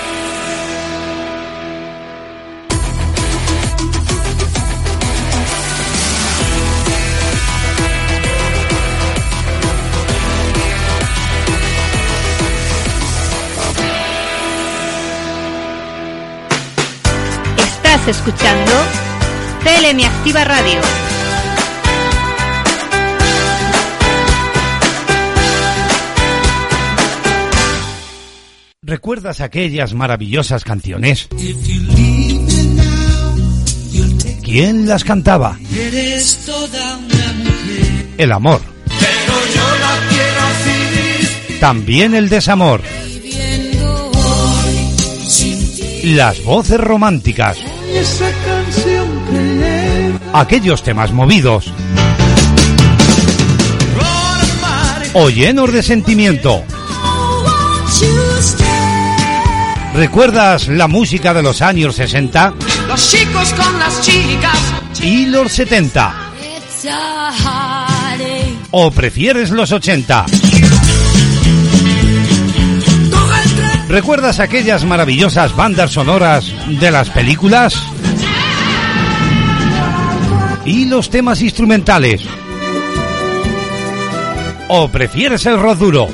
Escuchando Tele Activa Radio. ¿Recuerdas aquellas maravillosas canciones? ¿Quién las cantaba? El amor. También el desamor. Las voces románticas. Esa canción que Aquellos temas movidos. o llenos de sentimiento. ¿Recuerdas la música de los años 60 Los chicos con las chicas. y los 70? It's a heartache. ¿O prefieres los 80? ¿Recuerdas aquellas maravillosas bandas sonoras de las películas? ¿Y los temas instrumentales? ¿O prefieres el rock duro?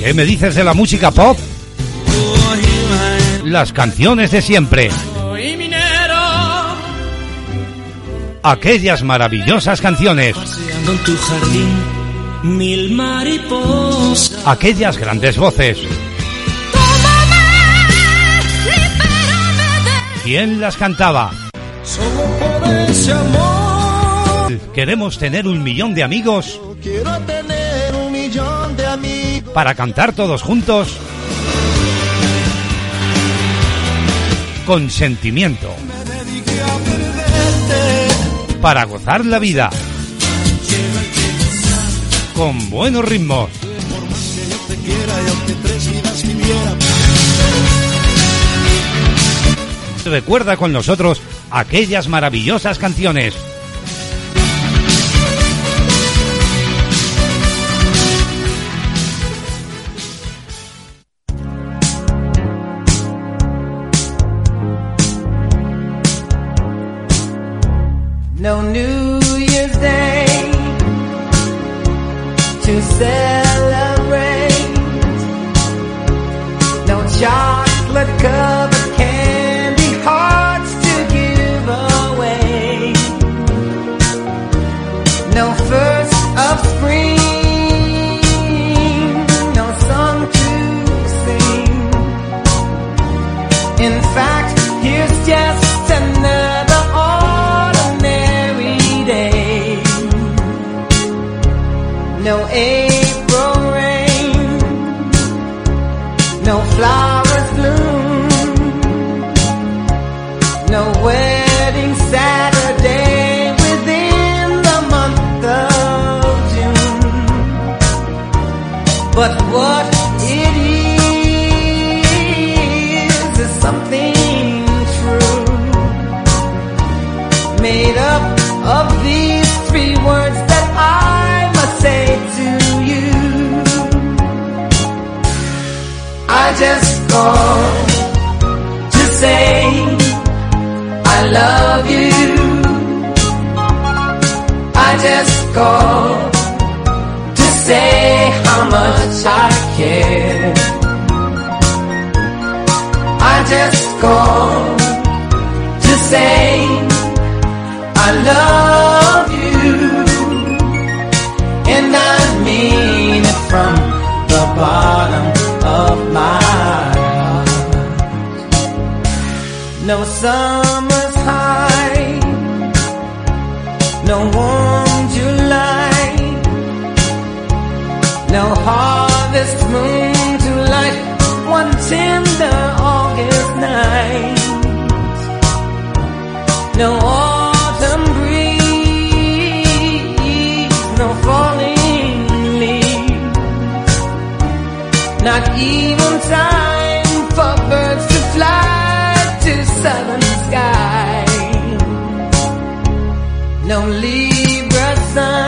¿Qué me dices de la música pop? Las canciones de siempre. Aquellas maravillosas canciones. Mil mariposas. Aquellas grandes voces. ¿Quién las cantaba? Solo por ese amor. Queremos tener un millón de amigos Quiero tener un millón de amigos. para cantar todos juntos con sentimiento. Para gozar la vida con buenos ritmos. Recuerda con nosotros aquellas maravillosas canciones. But what it is is something true, made up of these three words that I must say to you. I just called to say I love you. I just called to say much I care. I just called to say I love you, and I mean it from the bottom of my heart. No summer's high, no warm no harvest moon to light one tender August night. No autumn breeze, no falling leaves, not even time for birds to fly to southern skies. No Libra sun,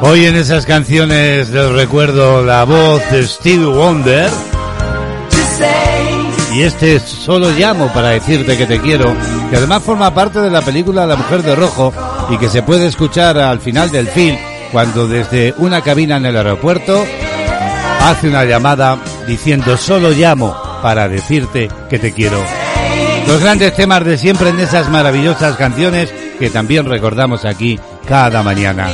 Hoy en esas canciones les recuerdo la voz de Steve Wonder. Y este solo llamo para decirte que te quiero, que además forma parte de la película La Mujer de Rojo y que se puede escuchar al final del film cuando desde una cabina en el aeropuerto hace una llamada diciendo Solo llamo para decirte que te quiero. Los grandes temas de siempre en esas maravillosas canciones que también recordamos aquí cada mañana.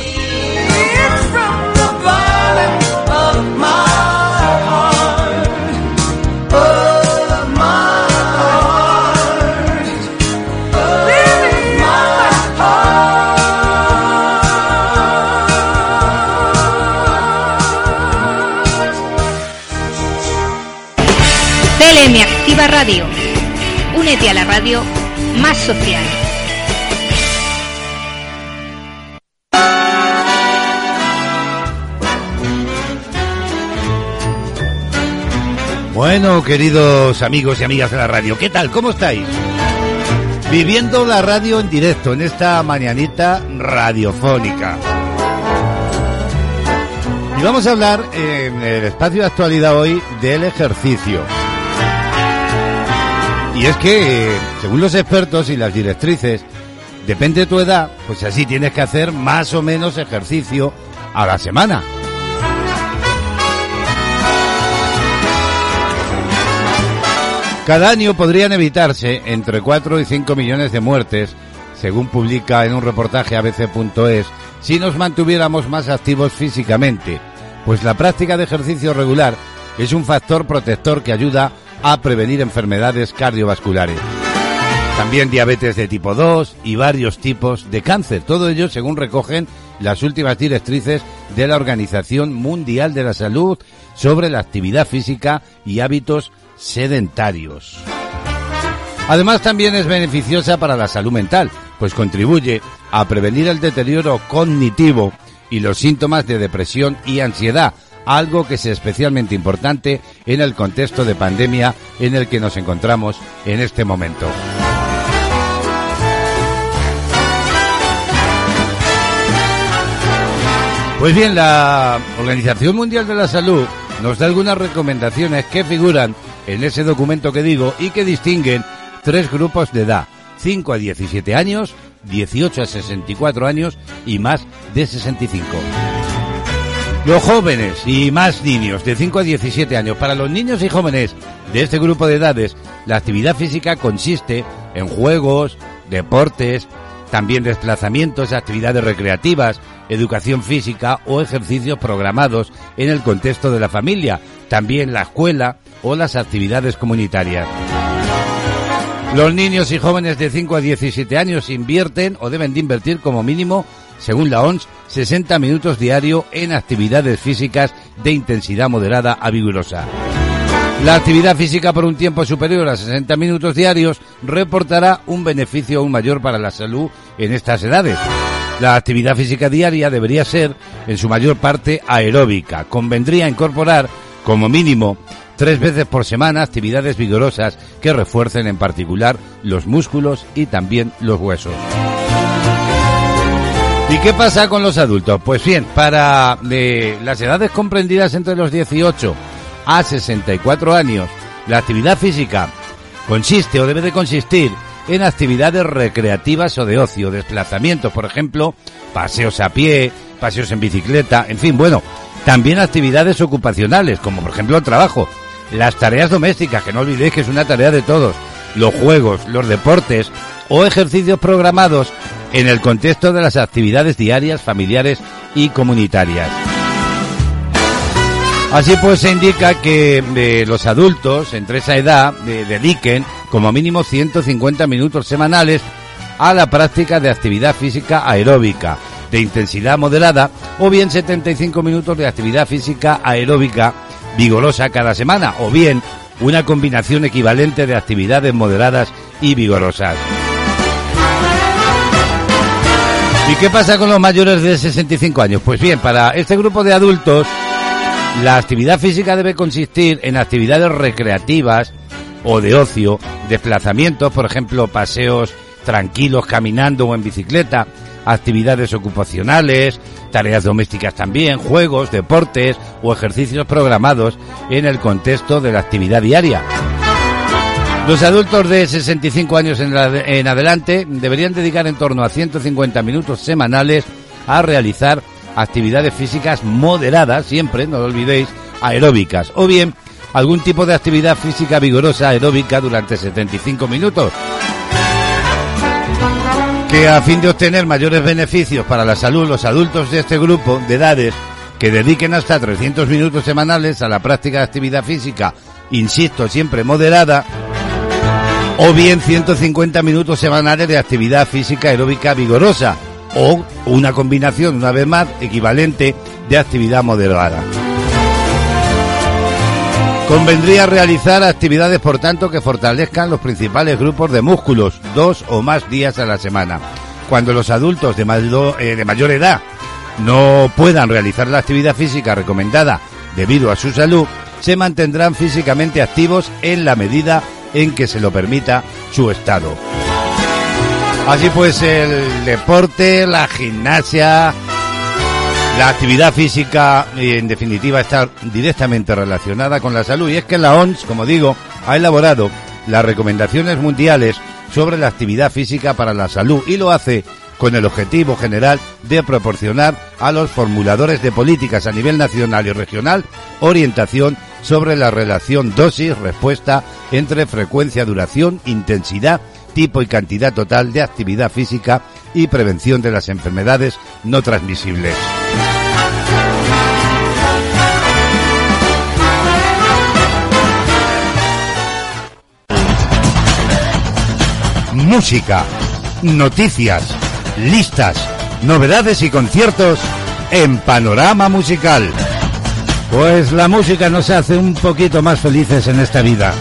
Únete a la radio más social. Bueno, queridos amigos y amigas de la radio, ¿qué tal? ¿Cómo estáis? Viviendo la radio en directo en esta mañanita radiofónica. Y vamos a hablar en el espacio de actualidad hoy del ejercicio. Y es que, según los expertos y las directrices, depende de tu edad, pues así tienes que hacer más o menos ejercicio a la semana. Cada año podrían evitarse entre 4 y 5 millones de muertes, según publica en un reportaje abc.es, si nos mantuviéramos más activos físicamente, pues la práctica de ejercicio regular es un factor protector que ayuda a prevenir enfermedades cardiovasculares. También diabetes de tipo 2 y varios tipos de cáncer. Todo ello según recogen las últimas directrices de la Organización Mundial de la Salud sobre la actividad física y hábitos sedentarios. Además también es beneficiosa para la salud mental, pues contribuye a prevenir el deterioro cognitivo y los síntomas de depresión y ansiedad, algo que es especialmente importante en el contexto de pandemia en el que nos encontramos en este momento. Pues bien, la Organización Mundial de la Salud nos da algunas recomendaciones que figuran en ese documento que digo y que distinguen tres grupos de edad, 5 a 17 años, 18 a 64 años y más de 65. Los jóvenes y más niños de 5 a 17 años. Para los niños y jóvenes de este grupo de edades, la actividad física consiste en juegos, deportes, también desplazamientos, actividades recreativas, educación física o ejercicios programados en el contexto de la familia, también la escuela o las actividades comunitarias. Los niños y jóvenes de 5 a 17 años invierten o deben de invertir como mínimo, según la ONS, 60 minutos diario en actividades físicas de intensidad moderada a vigorosa. La actividad física por un tiempo superior a 60 minutos diarios reportará un beneficio aún mayor para la salud en estas edades. La actividad física diaria debería ser, en su mayor parte, aeróbica. Convendría incorporar, como mínimo, tres veces por semana actividades vigorosas que refuercen en particular los músculos y también los huesos. ¿Y qué pasa con los adultos? Pues bien, para eh, las edades comprendidas entre los 18 a 64 años, la actividad física consiste o debe de consistir en actividades recreativas o de ocio, desplazamientos, por ejemplo, paseos a pie, paseos en bicicleta, en fin, bueno, también actividades ocupacionales, como por ejemplo el trabajo, las tareas domésticas, que no olvidéis que es una tarea de todos, los juegos, los deportes o ejercicios programados en el contexto de las actividades diarias, familiares y comunitarias. Así pues se indica que eh, los adultos entre esa edad eh, dediquen como mínimo 150 minutos semanales a la práctica de actividad física aeróbica de intensidad moderada o bien 75 minutos de actividad física aeróbica vigorosa cada semana o bien una combinación equivalente de actividades moderadas y vigorosas. ¿Y qué pasa con los mayores de 65 años? Pues bien, para este grupo de adultos la actividad física debe consistir en actividades recreativas o de ocio, desplazamientos, por ejemplo, paseos tranquilos caminando o en bicicleta, actividades ocupacionales, tareas domésticas también, juegos, deportes o ejercicios programados en el contexto de la actividad diaria. Los adultos de 65 años en, la- en adelante deberían dedicar en torno a 150 minutos semanales a realizar actividades físicas moderadas, siempre, no lo olvidéis, aeróbicas, o bien algún tipo de actividad física vigorosa aeróbica durante 75 minutos que a fin de obtener mayores beneficios para la salud, los adultos de este grupo de edades que dediquen hasta 300 minutos semanales a la práctica de actividad física, insisto, siempre moderada, o bien 150 minutos semanales de actividad física aeróbica vigorosa, o una combinación, una vez más, equivalente de actividad moderada. Convendría realizar actividades, por tanto, que fortalezcan los principales grupos de músculos, dos o más días a la semana. Cuando los adultos de, mayo- eh, de mayor edad no puedan realizar la actividad física recomendada debido a su salud, se mantendrán físicamente activos en la medida en que se lo permita su estado. Así pues, el deporte, la gimnasia, la actividad física, en definitiva, está directamente relacionada con la salud. Y es que la OMS, como digo, ha elaborado las recomendaciones mundiales sobre la actividad física para la salud y lo hace con el objetivo general de proporcionar a los formuladores de políticas a nivel nacional y regional orientación sobre la relación dosis-respuesta entre frecuencia, duración, intensidad, tipo y cantidad total de actividad física y prevención de las enfermedades no transmisibles. Música, noticias, listas, novedades y conciertos en Panorama Musical. Pues la música nos hace un poquito más felices en esta vida.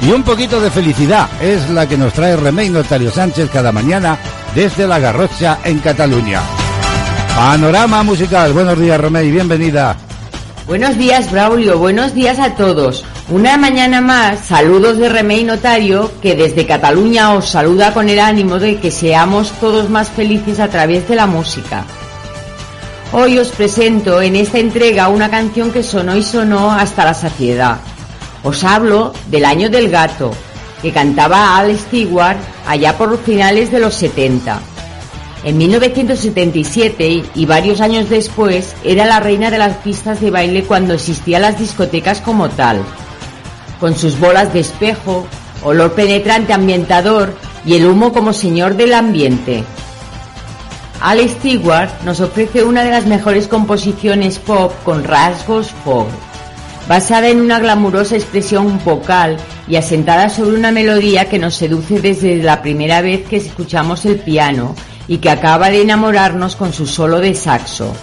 Y un poquito de felicidad es la que nos trae Remey Notario Sánchez cada mañana desde La Garrocha en Cataluña. Panorama Musical. Buenos días, Remey. Bienvenida. Buenos días, Braulio. Buenos días a todos. Una mañana más, saludos de Remey Notario, que desde Cataluña os saluda con el ánimo de que seamos todos más felices a través de la música. Hoy os presento en esta entrega una canción que sonó y sonó hasta la saciedad. Os hablo del Año del Gato, que cantaba Al Stewart allá por los finales de los 70. En 1977 y varios años después era la reina de las pistas de baile cuando existían las discotecas como tal, con sus bolas de espejo, olor penetrante ambientador y el humo como señor del ambiente. Al Stewart nos ofrece una de las mejores composiciones pop con rasgos folk, basada en una glamurosa expresión vocal y asentada sobre una melodía que nos seduce desde la primera vez que escuchamos el piano y que acaba de enamorarnos con su solo de saxo.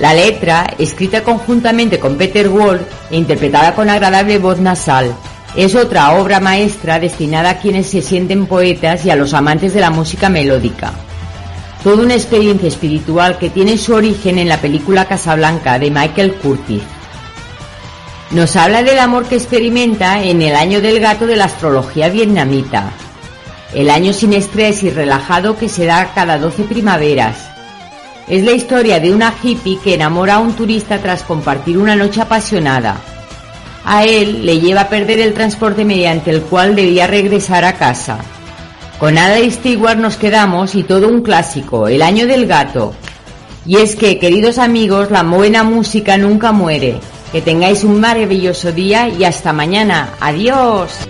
La letra, escrita conjuntamente con Peter Wall e interpretada con agradable voz nasal, es otra obra maestra destinada a quienes se sienten poetas y a los amantes de la música melódica. Toda una experiencia espiritual que tiene su origen en la película Casablanca de Michael Curtis. Nos habla del amor que experimenta en el año del gato de la astrología vietnamita, el año sin estrés y relajado que se da cada 12 primaveras. Es la historia de una hippie que enamora a un turista tras compartir una noche apasionada. A él le lleva a perder el transporte mediante el cual debía regresar a casa. Con Ada Stewart nos quedamos y todo un clásico, el año del gato. Y es que, queridos amigos, la buena música nunca muere. Que tengáis un maravilloso día y hasta mañana. Adiós.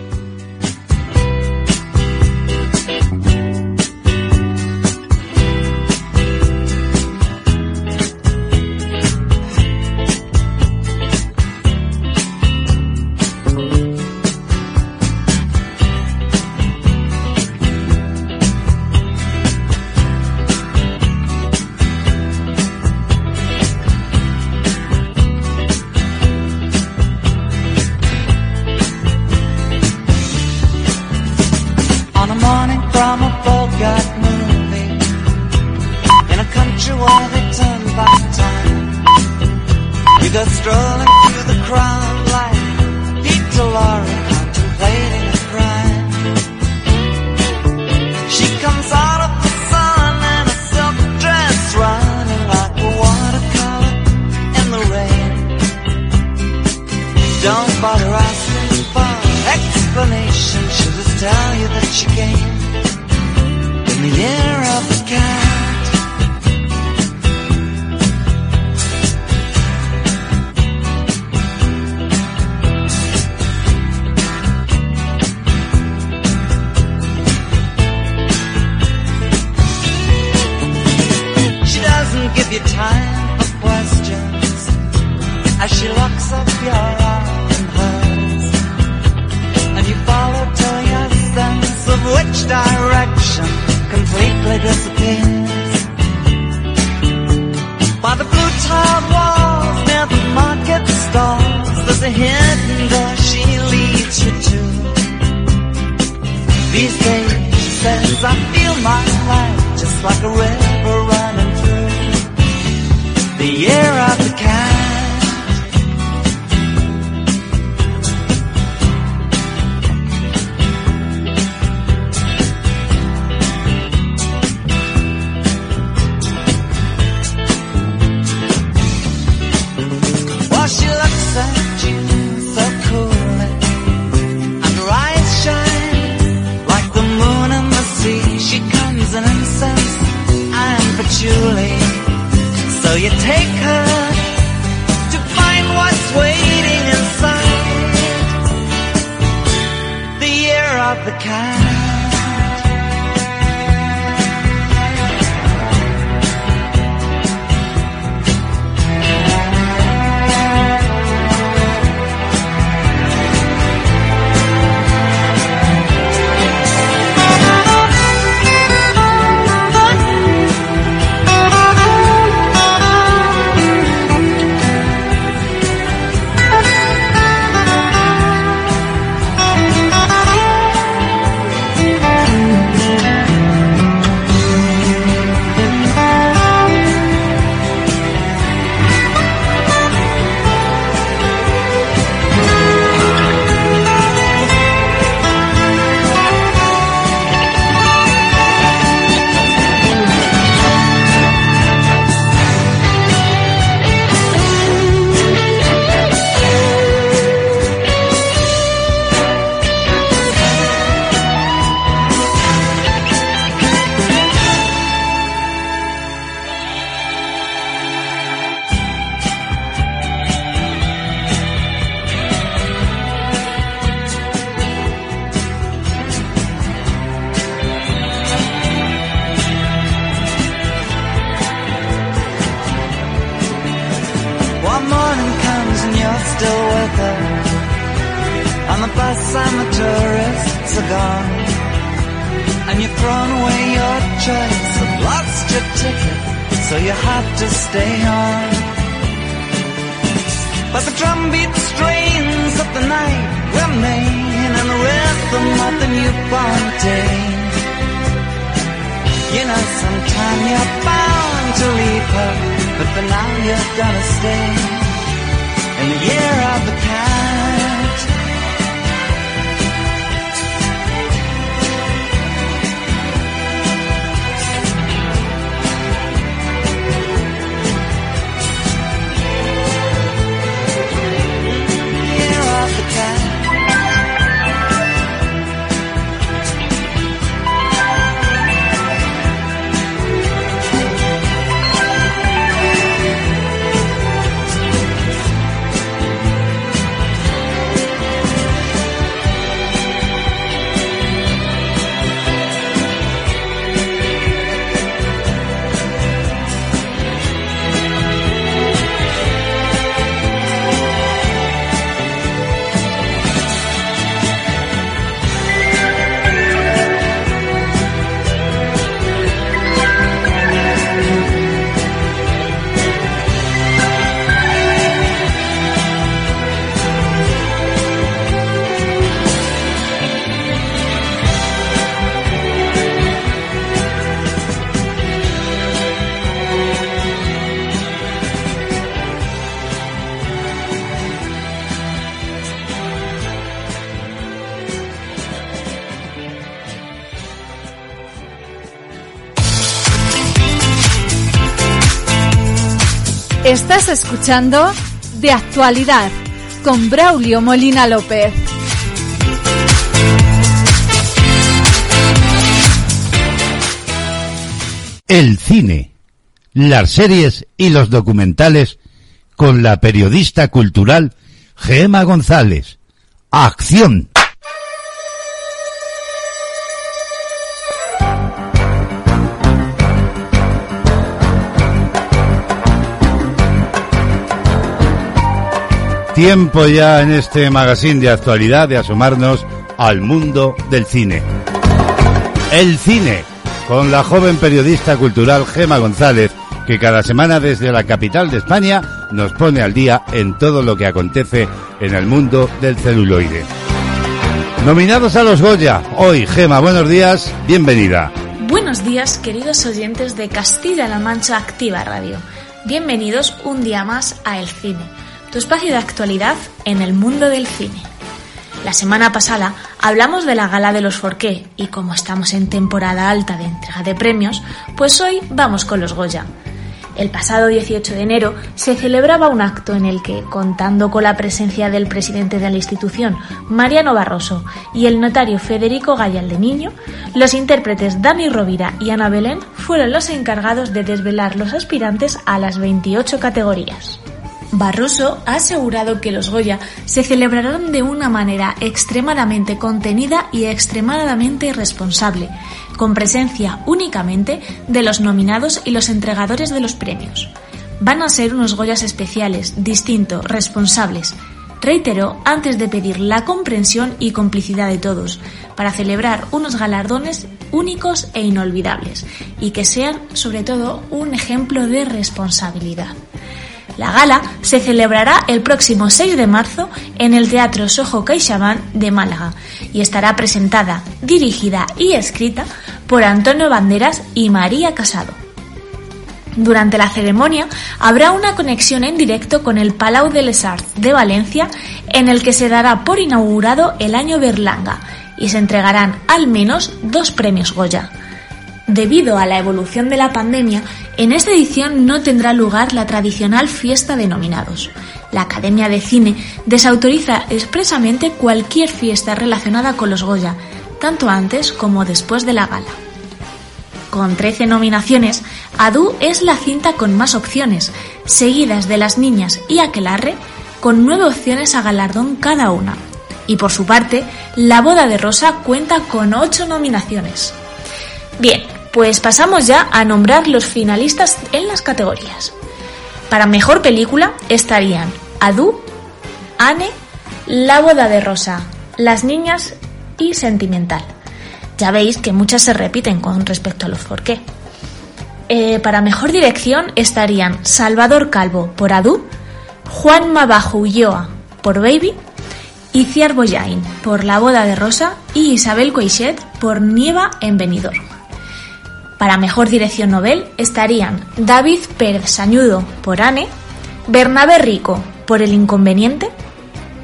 Year of the cat. Escuchando De Actualidad con Braulio Molina López. El cine, las series y los documentales con la periodista cultural Gema González. ¡Acción! Tiempo ya en este magazine de actualidad de asomarnos al mundo del cine. El cine, con la joven periodista cultural Gema González, que cada semana desde la capital de España nos pone al día en todo lo que acontece en el mundo del celuloide. Nominados a los Goya, hoy Gema, buenos días, bienvenida. Buenos días, queridos oyentes de Castilla-La Mancha Activa Radio. Bienvenidos un día más a El Cine, tu espacio de actualidad en el mundo del cine. La semana pasada hablamos de la gala de los Forqué y como estamos en temporada alta de entrega de premios, pues hoy vamos con los Goya. El pasado 18 de enero se celebraba un acto en el que, contando con la presencia del presidente de la institución, Mariano Barroso, y el notario Federico Gayal de Niño, los intérpretes Dani Rovira y Ana Belén fueron los encargados de desvelar los aspirantes a las 28 categorías. Barroso ha asegurado que los Goya se celebrarán de una manera extremadamente contenida y extremadamente responsable, con presencia únicamente de los nominados y los entregadores de los premios. Van a ser unos Goyas especiales, distintos, responsables. Reiteró antes de pedir la comprensión y complicidad de todos, para celebrar unos galardones únicos e inolvidables, y que sean, sobre todo, un ejemplo de responsabilidad. La gala se celebrará el próximo 6 de marzo en el Teatro Sojo CaixaBank de Málaga y estará presentada, dirigida y escrita por Antonio Banderas y María Casado. Durante la ceremonia habrá una conexión en directo con el Palau de les Arts de Valencia en el que se dará por inaugurado el año Berlanga y se entregarán al menos dos premios Goya. Debido a la evolución de la pandemia, en esta edición no tendrá lugar la tradicional fiesta de nominados. La Academia de Cine desautoriza expresamente cualquier fiesta relacionada con los Goya, tanto antes como después de la gala. Con 13 nominaciones, Adu es la cinta con más opciones, seguidas de Las Niñas y Aquelarre, con nueve opciones a galardón cada una. Y por su parte, La Boda de Rosa cuenta con ocho nominaciones. Bien, pues pasamos ya a nombrar los finalistas en las categorías. Para mejor película estarían Adu, Anne, La boda de Rosa, Las niñas y Sentimental. Ya veis que muchas se repiten con respecto a los por qué. Eh, para mejor dirección estarían Salvador Calvo por Adu, Juan Mabajo Ulloa por Baby, Iciar Boyain por La boda de Rosa y Isabel Coixet por Nieva en Benidorm. Para mejor dirección novel estarían David Pérez Sañudo por Anne, Bernabé Rico por El Inconveniente,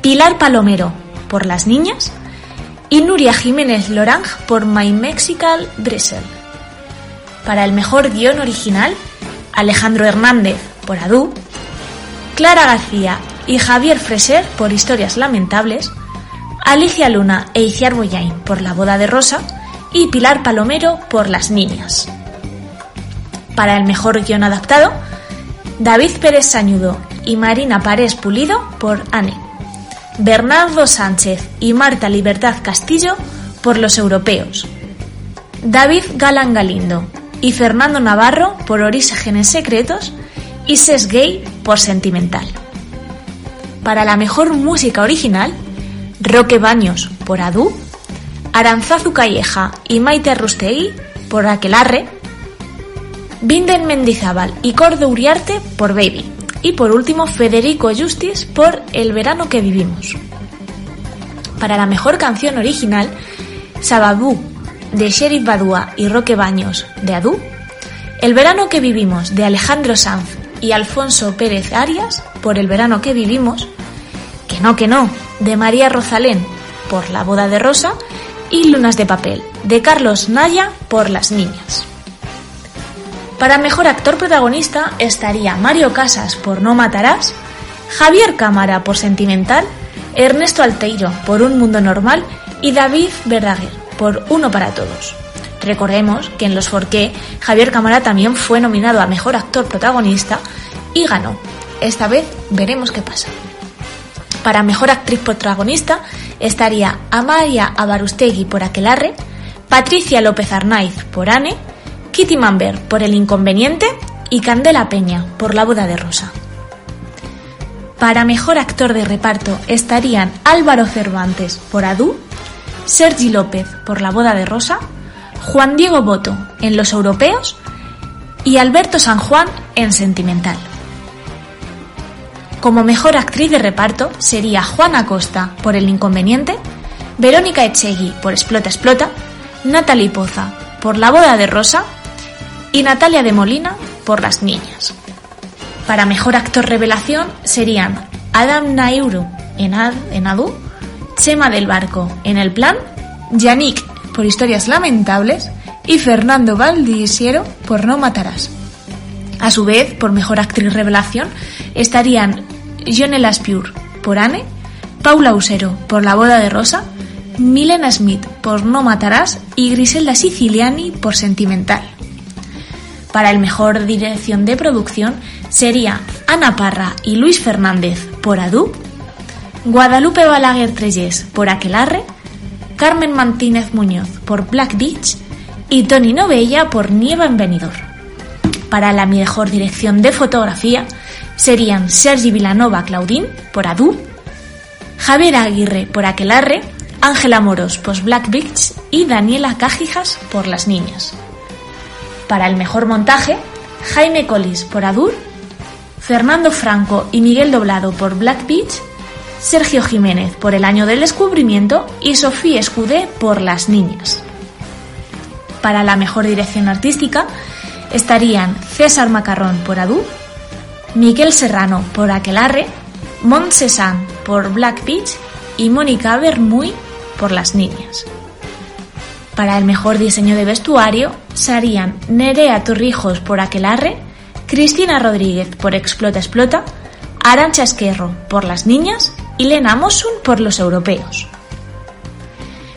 Pilar Palomero por Las Niñas y Nuria Jiménez Lorange por My Mexical Bristle. Para el mejor guion original, Alejandro Hernández por Adu, Clara García y Javier Freser por Historias Lamentables, Alicia Luna e Iciar Boyain por La Boda de Rosa y Pilar Palomero por Las Niñas. Para el mejor guion adaptado, David Pérez Sañudo y Marina Párez Pulido por Anne, Bernardo Sánchez y Marta Libertad Castillo por Los Europeos, David Galán Galindo y Fernando Navarro por Orígenes Secretos y Ses Gay por Sentimental. Para la mejor música original, Roque Baños por Adu, Aranzazu Calleja y Maite Rustegui por Aquelarre, Vinden Mendizábal y Cordo Uriarte por Baby y por último Federico Justice por El verano que vivimos. Para la mejor canción original, Sababú de Sheriff Badua y Roque Baños de Adu, El verano que vivimos de Alejandro Sanz y Alfonso Pérez Arias por El verano que vivimos, Que no, que no, de María Rosalén por La boda de Rosa y Lunas de papel de Carlos Naya por Las niñas. Para mejor actor protagonista estaría Mario Casas por No matarás, Javier Cámara por Sentimental, Ernesto Alteiro por Un Mundo Normal y David Verdaguer por Uno para Todos. Recordemos que en Los Forqué, Javier Cámara también fue nominado a Mejor Actor Protagonista y ganó. Esta vez veremos qué pasa. Para Mejor Actriz Protagonista estaría Amalia Abarustegui por Aquelarre, Patricia López Arnaiz por Anne, Kitty Mamber por El Inconveniente y Candela Peña por La Boda de Rosa. Para Mejor Actor de Reparto estarían Álvaro Cervantes por Adú, Sergi López por La Boda de Rosa, Juan Diego Boto en Los Europeos y Alberto San Juan en Sentimental. Como mejor actriz de reparto sería Juana Costa por El Inconveniente, Verónica Echegui por Explota Explota, Natalie Poza por La Boda de Rosa y Natalia de Molina por Las Niñas. Para mejor actor revelación serían Adam Nauru en, Ad, en Adu, Chema del Barco en El Plan, Yannick por Historias Lamentables y Fernando Valdisiero por No Matarás. A su vez, por mejor actriz revelación, estarían Jonela Spure por Anne, Paula Usero por La boda de Rosa, Milena Smith por No matarás y Griselda Siciliani por Sentimental. Para el mejor dirección de producción sería Ana Parra y Luis Fernández por Adu, Guadalupe Balaguer Treyes por Aquelarre, Carmen Martínez Muñoz por Black Beach y Tony Novella por Nieva en. Para la mejor dirección de fotografía serían Sergi Vilanova Claudín por Adu, Javier Aguirre por Aquelarre, Ángela Moros por Black Beach y Daniela Cájijas por Las Niñas. Para el mejor montaje, Jaime Collis por Adur, Fernando Franco y Miguel Doblado por Black Beach, Sergio Jiménez por El Año del Descubrimiento y Sofía Escudé por Las Niñas. Para la mejor dirección artística estarían César Macarrón por Adu, Miguel Serrano por Aquelarre, Montse San por Black Beach y Mónica Bermuy por Las Niñas. Para el mejor diseño de vestuario serían Nerea Torrijos por Aquelarre, Cristina Rodríguez por Explota Explota, Arancha Esquerro por Las Niñas y Lena Mosun por Los Europeos.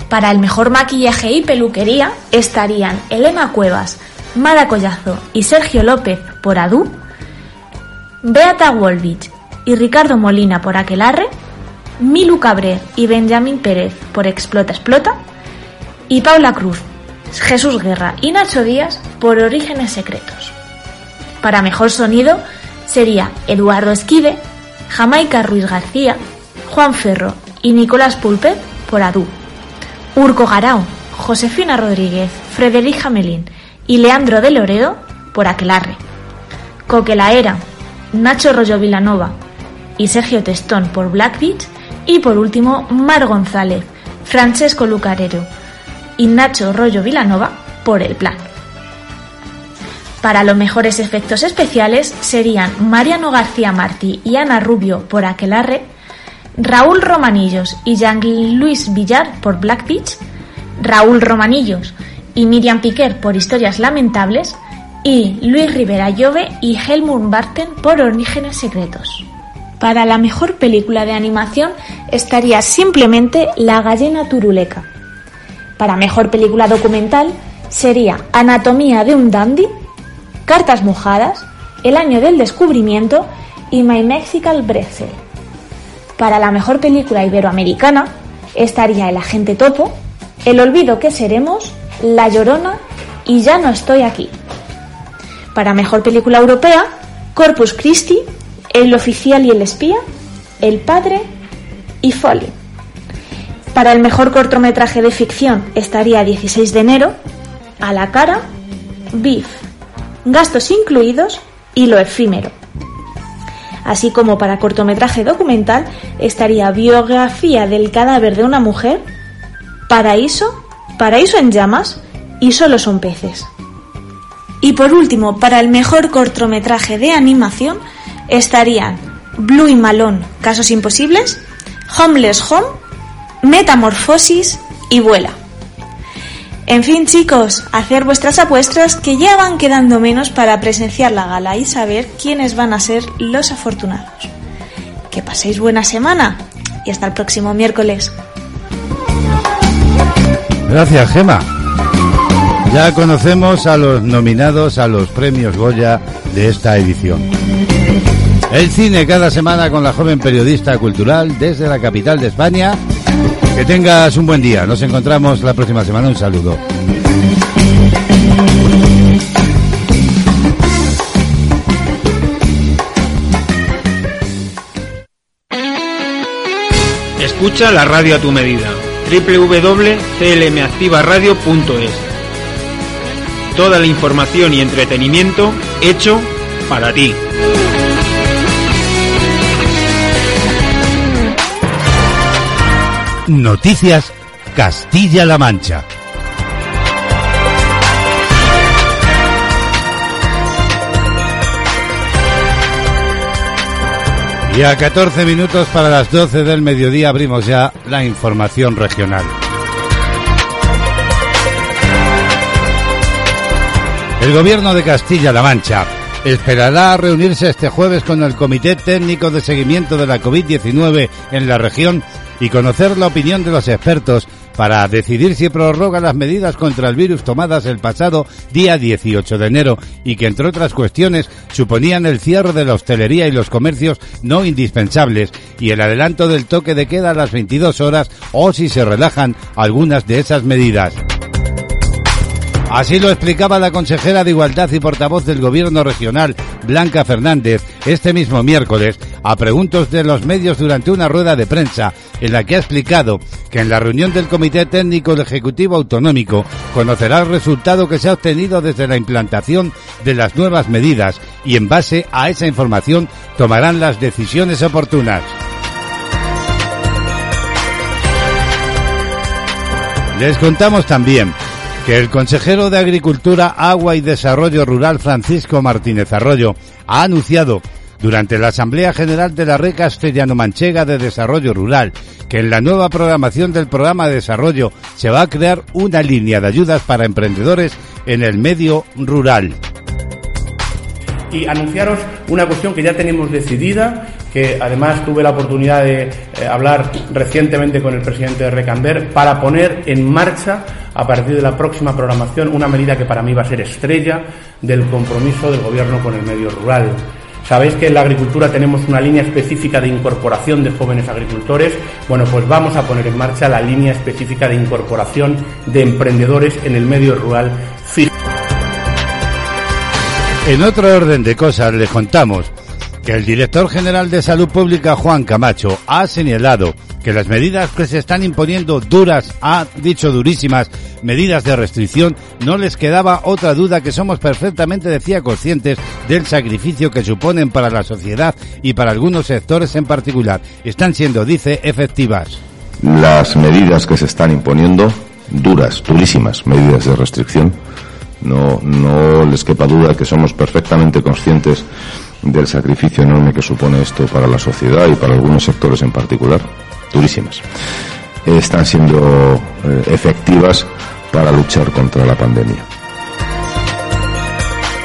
Para el mejor maquillaje y peluquería estarían Elena Cuevas, Mara Collazo y Sergio López por Adu, Beata Wolvich y Ricardo Molina por Aquelarre, Milu Cabré y Benjamín Pérez por Explota Explota, y Paula Cruz, Jesús Guerra y Nacho Díaz por Orígenes Secretos. Para mejor sonido sería Eduardo Esquive, Jamaica Ruiz García, Juan Ferro y Nicolás Pulpet por Adu, Urco Garao, Josefina Rodríguez, Frederic Jamelín y Leandro de Loredo por Aquelarre, Coquelaera, Nacho Rollo Vilanova y Sergio Testón por Black Beach y por último Mar González, Francesco Lucarero y Nacho Rollo Vilanova por El Plan. Para los mejores efectos especiales serían Mariano García Martí y Ana Rubio por Aquelarre, Raúl Romanillos y Jean-Louis Villar por Black Beach, Raúl Romanillos y Miriam Piquer por Historias Lamentables y Luis Rivera Llove y Helmut Barten por Orígenes Secretos. Para la mejor película de animación estaría simplemente La gallina turuleca. Para mejor película documental sería Anatomía de un dandy, Cartas mojadas, El año del descubrimiento y My Mexican Brezel. Para la mejor película iberoamericana estaría El agente topo, El olvido que seremos, La llorona y Ya no estoy aquí. Para mejor película europea, Corpus Christi, El oficial y el espía, El padre y Folly. Para el mejor cortometraje de ficción estaría 16 de enero, A la cara, Beef, Gastos incluidos y Lo efímero. Así como para cortometraje documental estaría Biografía del cadáver de una mujer, Paraíso, Paraíso en llamas y Solo son peces. Y por último, para el mejor cortometraje de animación estarían Blue y Malone, Casos Imposibles, Homeless Home, Metamorfosis y Vuela. En fin, chicos, hacer vuestras apuestas que ya van quedando menos para presenciar la gala y saber quiénes van a ser los afortunados. que paséis buena semana y hasta el próximo miércoles. Gracias, Gema. Ya conocemos a los nominados a los premios Goya de esta edición. El cine cada semana con la joven periodista cultural desde la capital de España. Que tengas un buen día. Nos encontramos la próxima semana. Un saludo. Escucha la radio a tu medida. www.clmactivaradio.es Toda la información y entretenimiento hecho para ti. Noticias Castilla-La Mancha. Y a 14 minutos para las 12 del mediodía abrimos ya la información regional. El gobierno de Castilla-La Mancha esperará reunirse este jueves con el Comité Técnico de Seguimiento de la COVID-19 en la región y conocer la opinión de los expertos para decidir si prorroga las medidas contra el virus tomadas el pasado día 18 de enero y que, entre otras cuestiones, suponían el cierre de la hostelería y los comercios no indispensables y el adelanto del toque de queda a las 22 horas o si se relajan algunas de esas medidas. Así lo explicaba la consejera de Igualdad y portavoz del Gobierno regional, Blanca Fernández, este mismo miércoles, a preguntas de los medios durante una rueda de prensa, en la que ha explicado que en la reunión del Comité Técnico del Ejecutivo Autonómico conocerá el resultado que se ha obtenido desde la implantación de las nuevas medidas y en base a esa información tomarán las decisiones oportunas. Les contamos también que el consejero de Agricultura, Agua y Desarrollo Rural, Francisco Martínez Arroyo, ha anunciado durante la Asamblea General de la Red Castellano-Manchega de Desarrollo Rural que en la nueva programación del programa de desarrollo se va a crear una línea de ayudas para emprendedores en el medio rural. y anunciaros una cuestión que ya tenemos decidida, que además tuve la oportunidad de eh, hablar recientemente con el presidente de Recamber, para poner en marcha a partir de la próxima programación una medida que para mí va a ser estrella del compromiso del Gobierno con el medio rural. Sabéis que en la agricultura tenemos una línea específica de incorporación de jóvenes agricultores. Bueno, pues vamos a poner en marcha la línea específica de incorporación de emprendedores en el medio rural. fija. En otro orden de cosas, les contamos el director general de Salud Pública, Juan Camacho, ha señalado que las medidas que se están imponiendo duras, ha dicho durísimas, medidas de restricción, no les quedaba otra duda que somos perfectamente, decía, conscientes del sacrificio que suponen para la sociedad y para algunos sectores en particular. Están siendo, dice, efectivas. Las medidas que se están imponiendo, duras, durísimas medidas de restricción, no, no les quepa duda que somos perfectamente conscientes del sacrificio enorme que supone esto para la sociedad y para algunos sectores en particular, durísimas. Están siendo eh, efectivas para luchar contra la pandemia.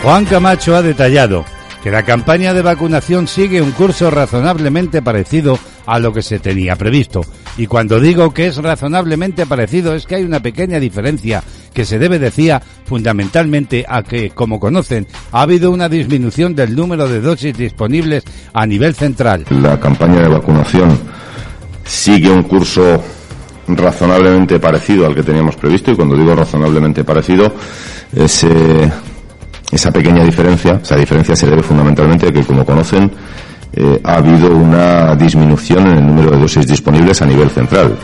Juan Camacho ha detallado que la campaña de vacunación sigue un curso razonablemente parecido a lo que se tenía previsto. Y cuando digo que es razonablemente parecido es que hay una pequeña diferencia que se debe, decía, fundamentalmente a que, como conocen, ha habido una disminución del número de dosis disponibles a nivel central. La campaña de vacunación sigue un curso razonablemente parecido al que teníamos previsto y cuando digo razonablemente parecido eh, esa pequeña diferencia, esa diferencia se debe fundamentalmente a que, como conocen, eh, ha habido una disminución en el número de dosis disponibles a nivel central.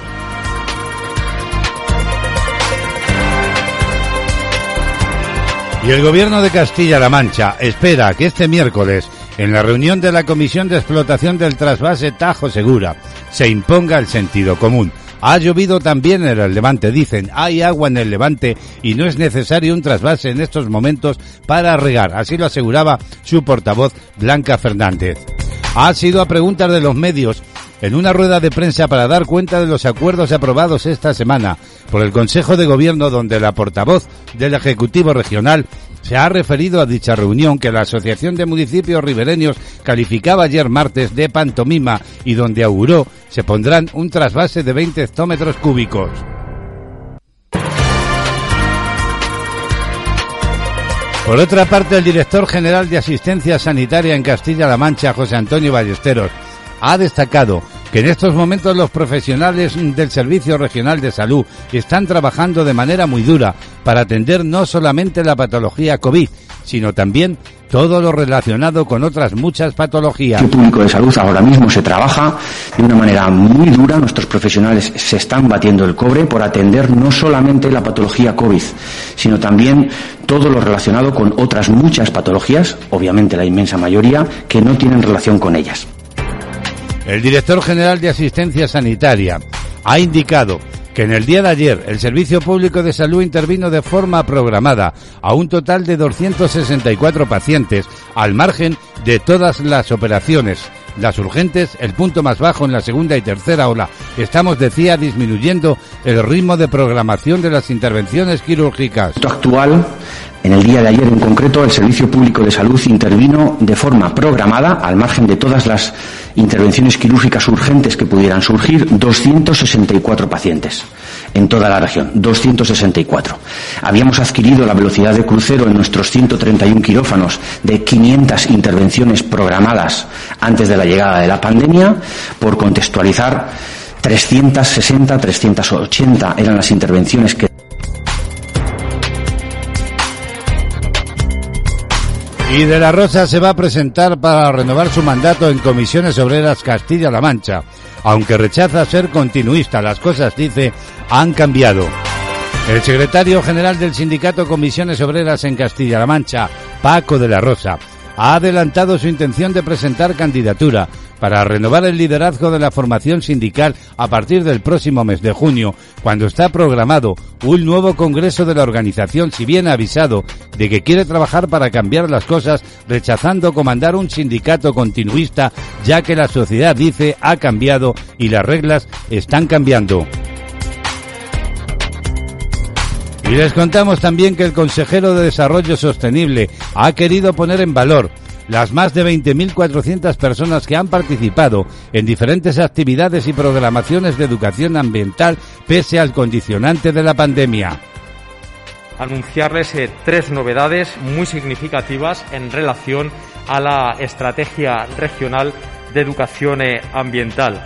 Y el gobierno de Castilla-La Mancha espera que este miércoles, en la reunión de la Comisión de Explotación del Trasvase Tajo Segura, se imponga el sentido común. Ha llovido también en el Levante, dicen, hay agua en el Levante y no es necesario un trasvase en estos momentos para regar, así lo aseguraba su portavoz Blanca Fernández. Ha sido a preguntas de los medios en una rueda de prensa para dar cuenta de los acuerdos aprobados esta semana por el Consejo de Gobierno donde la portavoz del Ejecutivo Regional se ha referido a dicha reunión que la Asociación de Municipios Ribereños calificaba ayer martes de pantomima y donde auguró se pondrán un trasvase de 20 hectómetros cúbicos. Por otra parte, el director general de Asistencia Sanitaria en Castilla-La Mancha, José Antonio Ballesteros, ha destacado que en estos momentos los profesionales del Servicio Regional de Salud están trabajando de manera muy dura para atender no solamente la patología COVID, sino también todo lo relacionado con otras muchas patologías. El público de salud ahora mismo se trabaja de una manera muy dura. Nuestros profesionales se están batiendo el cobre por atender no solamente la patología COVID, sino también todo lo relacionado con otras muchas patologías, obviamente la inmensa mayoría, que no tienen relación con ellas. El director general de Asistencia Sanitaria ha indicado que en el día de ayer el Servicio Público de Salud intervino de forma programada a un total de 264 pacientes al margen de todas las operaciones. Las urgentes, el punto más bajo en la segunda y tercera ola. Estamos, decía, disminuyendo el ritmo de programación de las intervenciones quirúrgicas. Actual, en el día de ayer en concreto, el Servicio Público de Salud intervino de forma programada, al margen de todas las intervenciones quirúrgicas urgentes que pudieran surgir, 264 pacientes en toda la región, 264. Habíamos adquirido la velocidad de crucero en nuestros 131 quirófanos de 500 intervenciones programadas antes de la llegada de la pandemia, por contextualizar 360, 380 eran las intervenciones que Y de la Rosa se va a presentar para renovar su mandato en Comisiones Obreras Castilla-La Mancha. Aunque rechaza ser continuista, las cosas, dice, han cambiado. El secretario general del sindicato Comisiones Obreras en Castilla-La Mancha, Paco de la Rosa, ha adelantado su intención de presentar candidatura para renovar el liderazgo de la formación sindical a partir del próximo mes de junio, cuando está programado un nuevo congreso de la organización, si bien avisado de que quiere trabajar para cambiar las cosas, rechazando comandar un sindicato continuista, ya que la sociedad dice ha cambiado y las reglas están cambiando. Y les contamos también que el consejero de Desarrollo Sostenible ha querido poner en valor las más de 20.400 personas que han participado en diferentes actividades y programaciones de educación ambiental pese al condicionante de la pandemia. Anunciarles eh, tres novedades muy significativas en relación a la estrategia regional de educación eh, ambiental.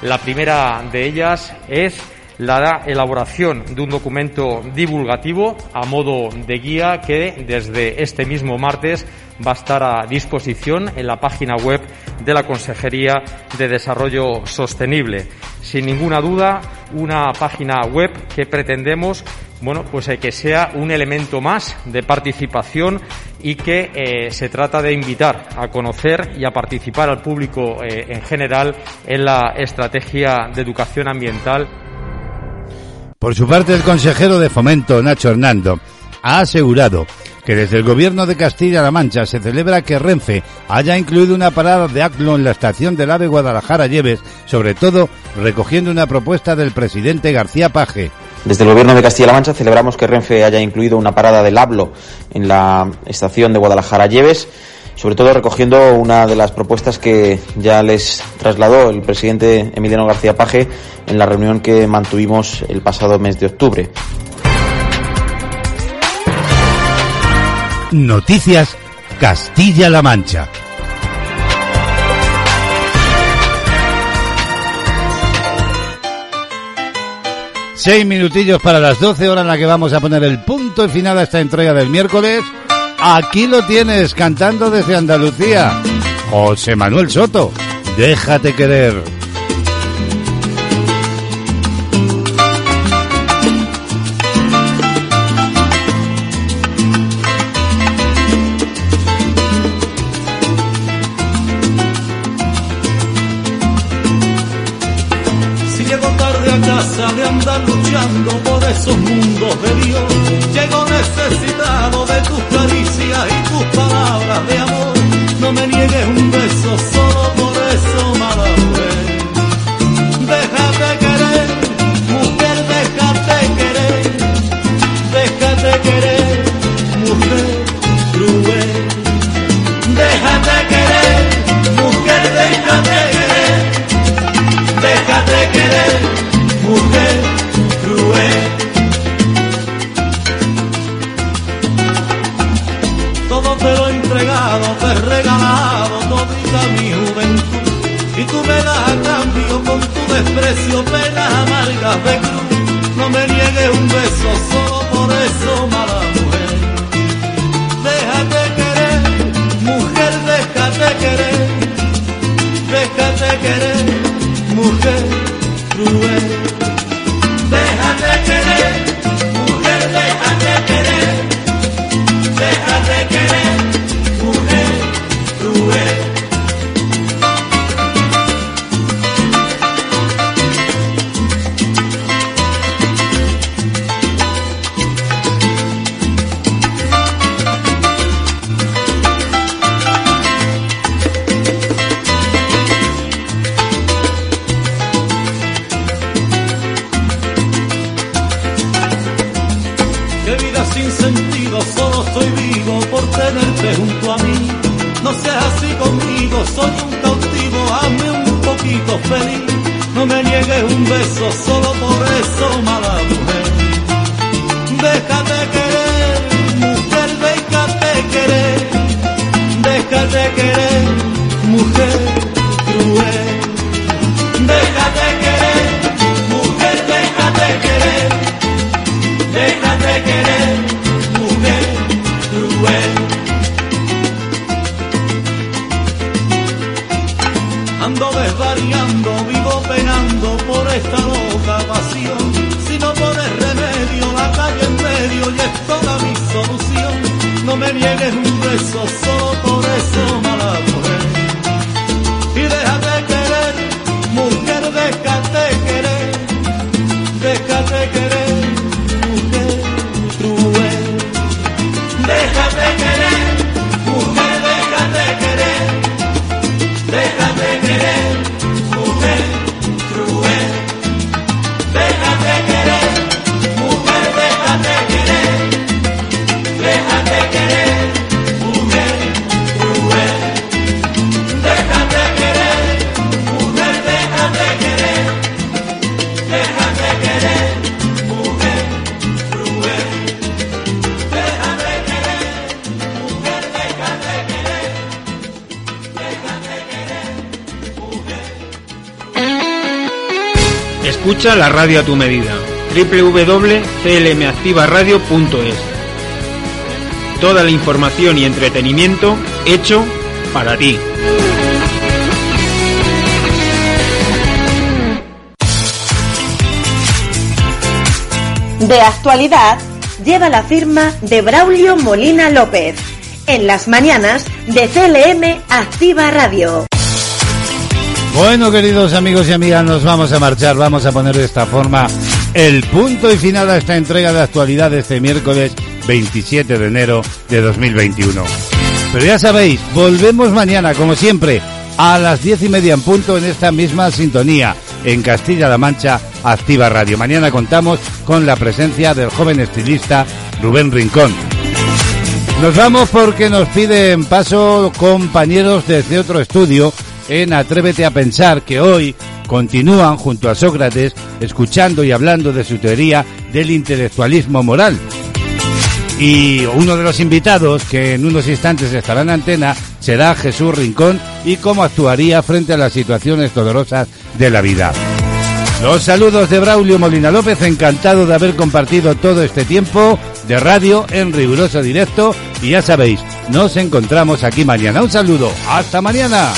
La primera de ellas es la elaboración de un documento divulgativo a modo de guía que desde este mismo martes va a estar a disposición en la página web de la Consejería de Desarrollo Sostenible. Sin ninguna duda, una página web que pretendemos bueno, pues eh, que sea un elemento más de participación y que eh, se trata de invitar a conocer y a participar al público eh, en general en la estrategia de educación ambiental por su parte, el consejero de Fomento, Nacho Hernando, ha asegurado que desde el gobierno de Castilla-La Mancha se celebra que Renfe haya incluido una parada de ACLO en la estación del AVE Guadalajara-Lleves, sobre todo recogiendo una propuesta del presidente García Paje. Desde el Gobierno de Castilla-La Mancha celebramos que Renfe haya incluido una parada del ABLO en la estación de Guadalajara-Lleves sobre todo recogiendo una de las propuestas que ya les trasladó el presidente Emiliano García Paje en la reunión que mantuvimos el pasado mes de octubre. Noticias Castilla-La Mancha. Seis minutillos para las 12 horas en la que vamos a poner el punto y final a esta entrega del miércoles. Aquí lo tienes, cantando desde Andalucía. José Manuel Soto, déjate querer. Esos mundos de Escucha la radio a tu medida. www.clmactivaradio.es Toda la información y entretenimiento hecho para ti. De actualidad lleva la firma de Braulio Molina López. En las mañanas de CLM Activa Radio. Bueno, queridos amigos y amigas, nos vamos a marchar. Vamos a poner de esta forma el punto y final a esta entrega de actualidad este miércoles 27 de enero de 2021. Pero ya sabéis, volvemos mañana, como siempre, a las diez y media en punto en esta misma sintonía, en Castilla-La Mancha, Activa Radio. Mañana contamos con la presencia del joven estilista Rubén Rincón. Nos vamos porque nos piden paso compañeros desde otro estudio en Atrévete a Pensar, que hoy continúan junto a Sócrates escuchando y hablando de su teoría del intelectualismo moral. Y uno de los invitados que en unos instantes estará en antena será Jesús Rincón y cómo actuaría frente a las situaciones dolorosas de la vida. Los saludos de Braulio Molina López, encantado de haber compartido todo este tiempo de radio en riguroso directo y ya sabéis, nos encontramos aquí mañana. Un saludo, hasta mañana.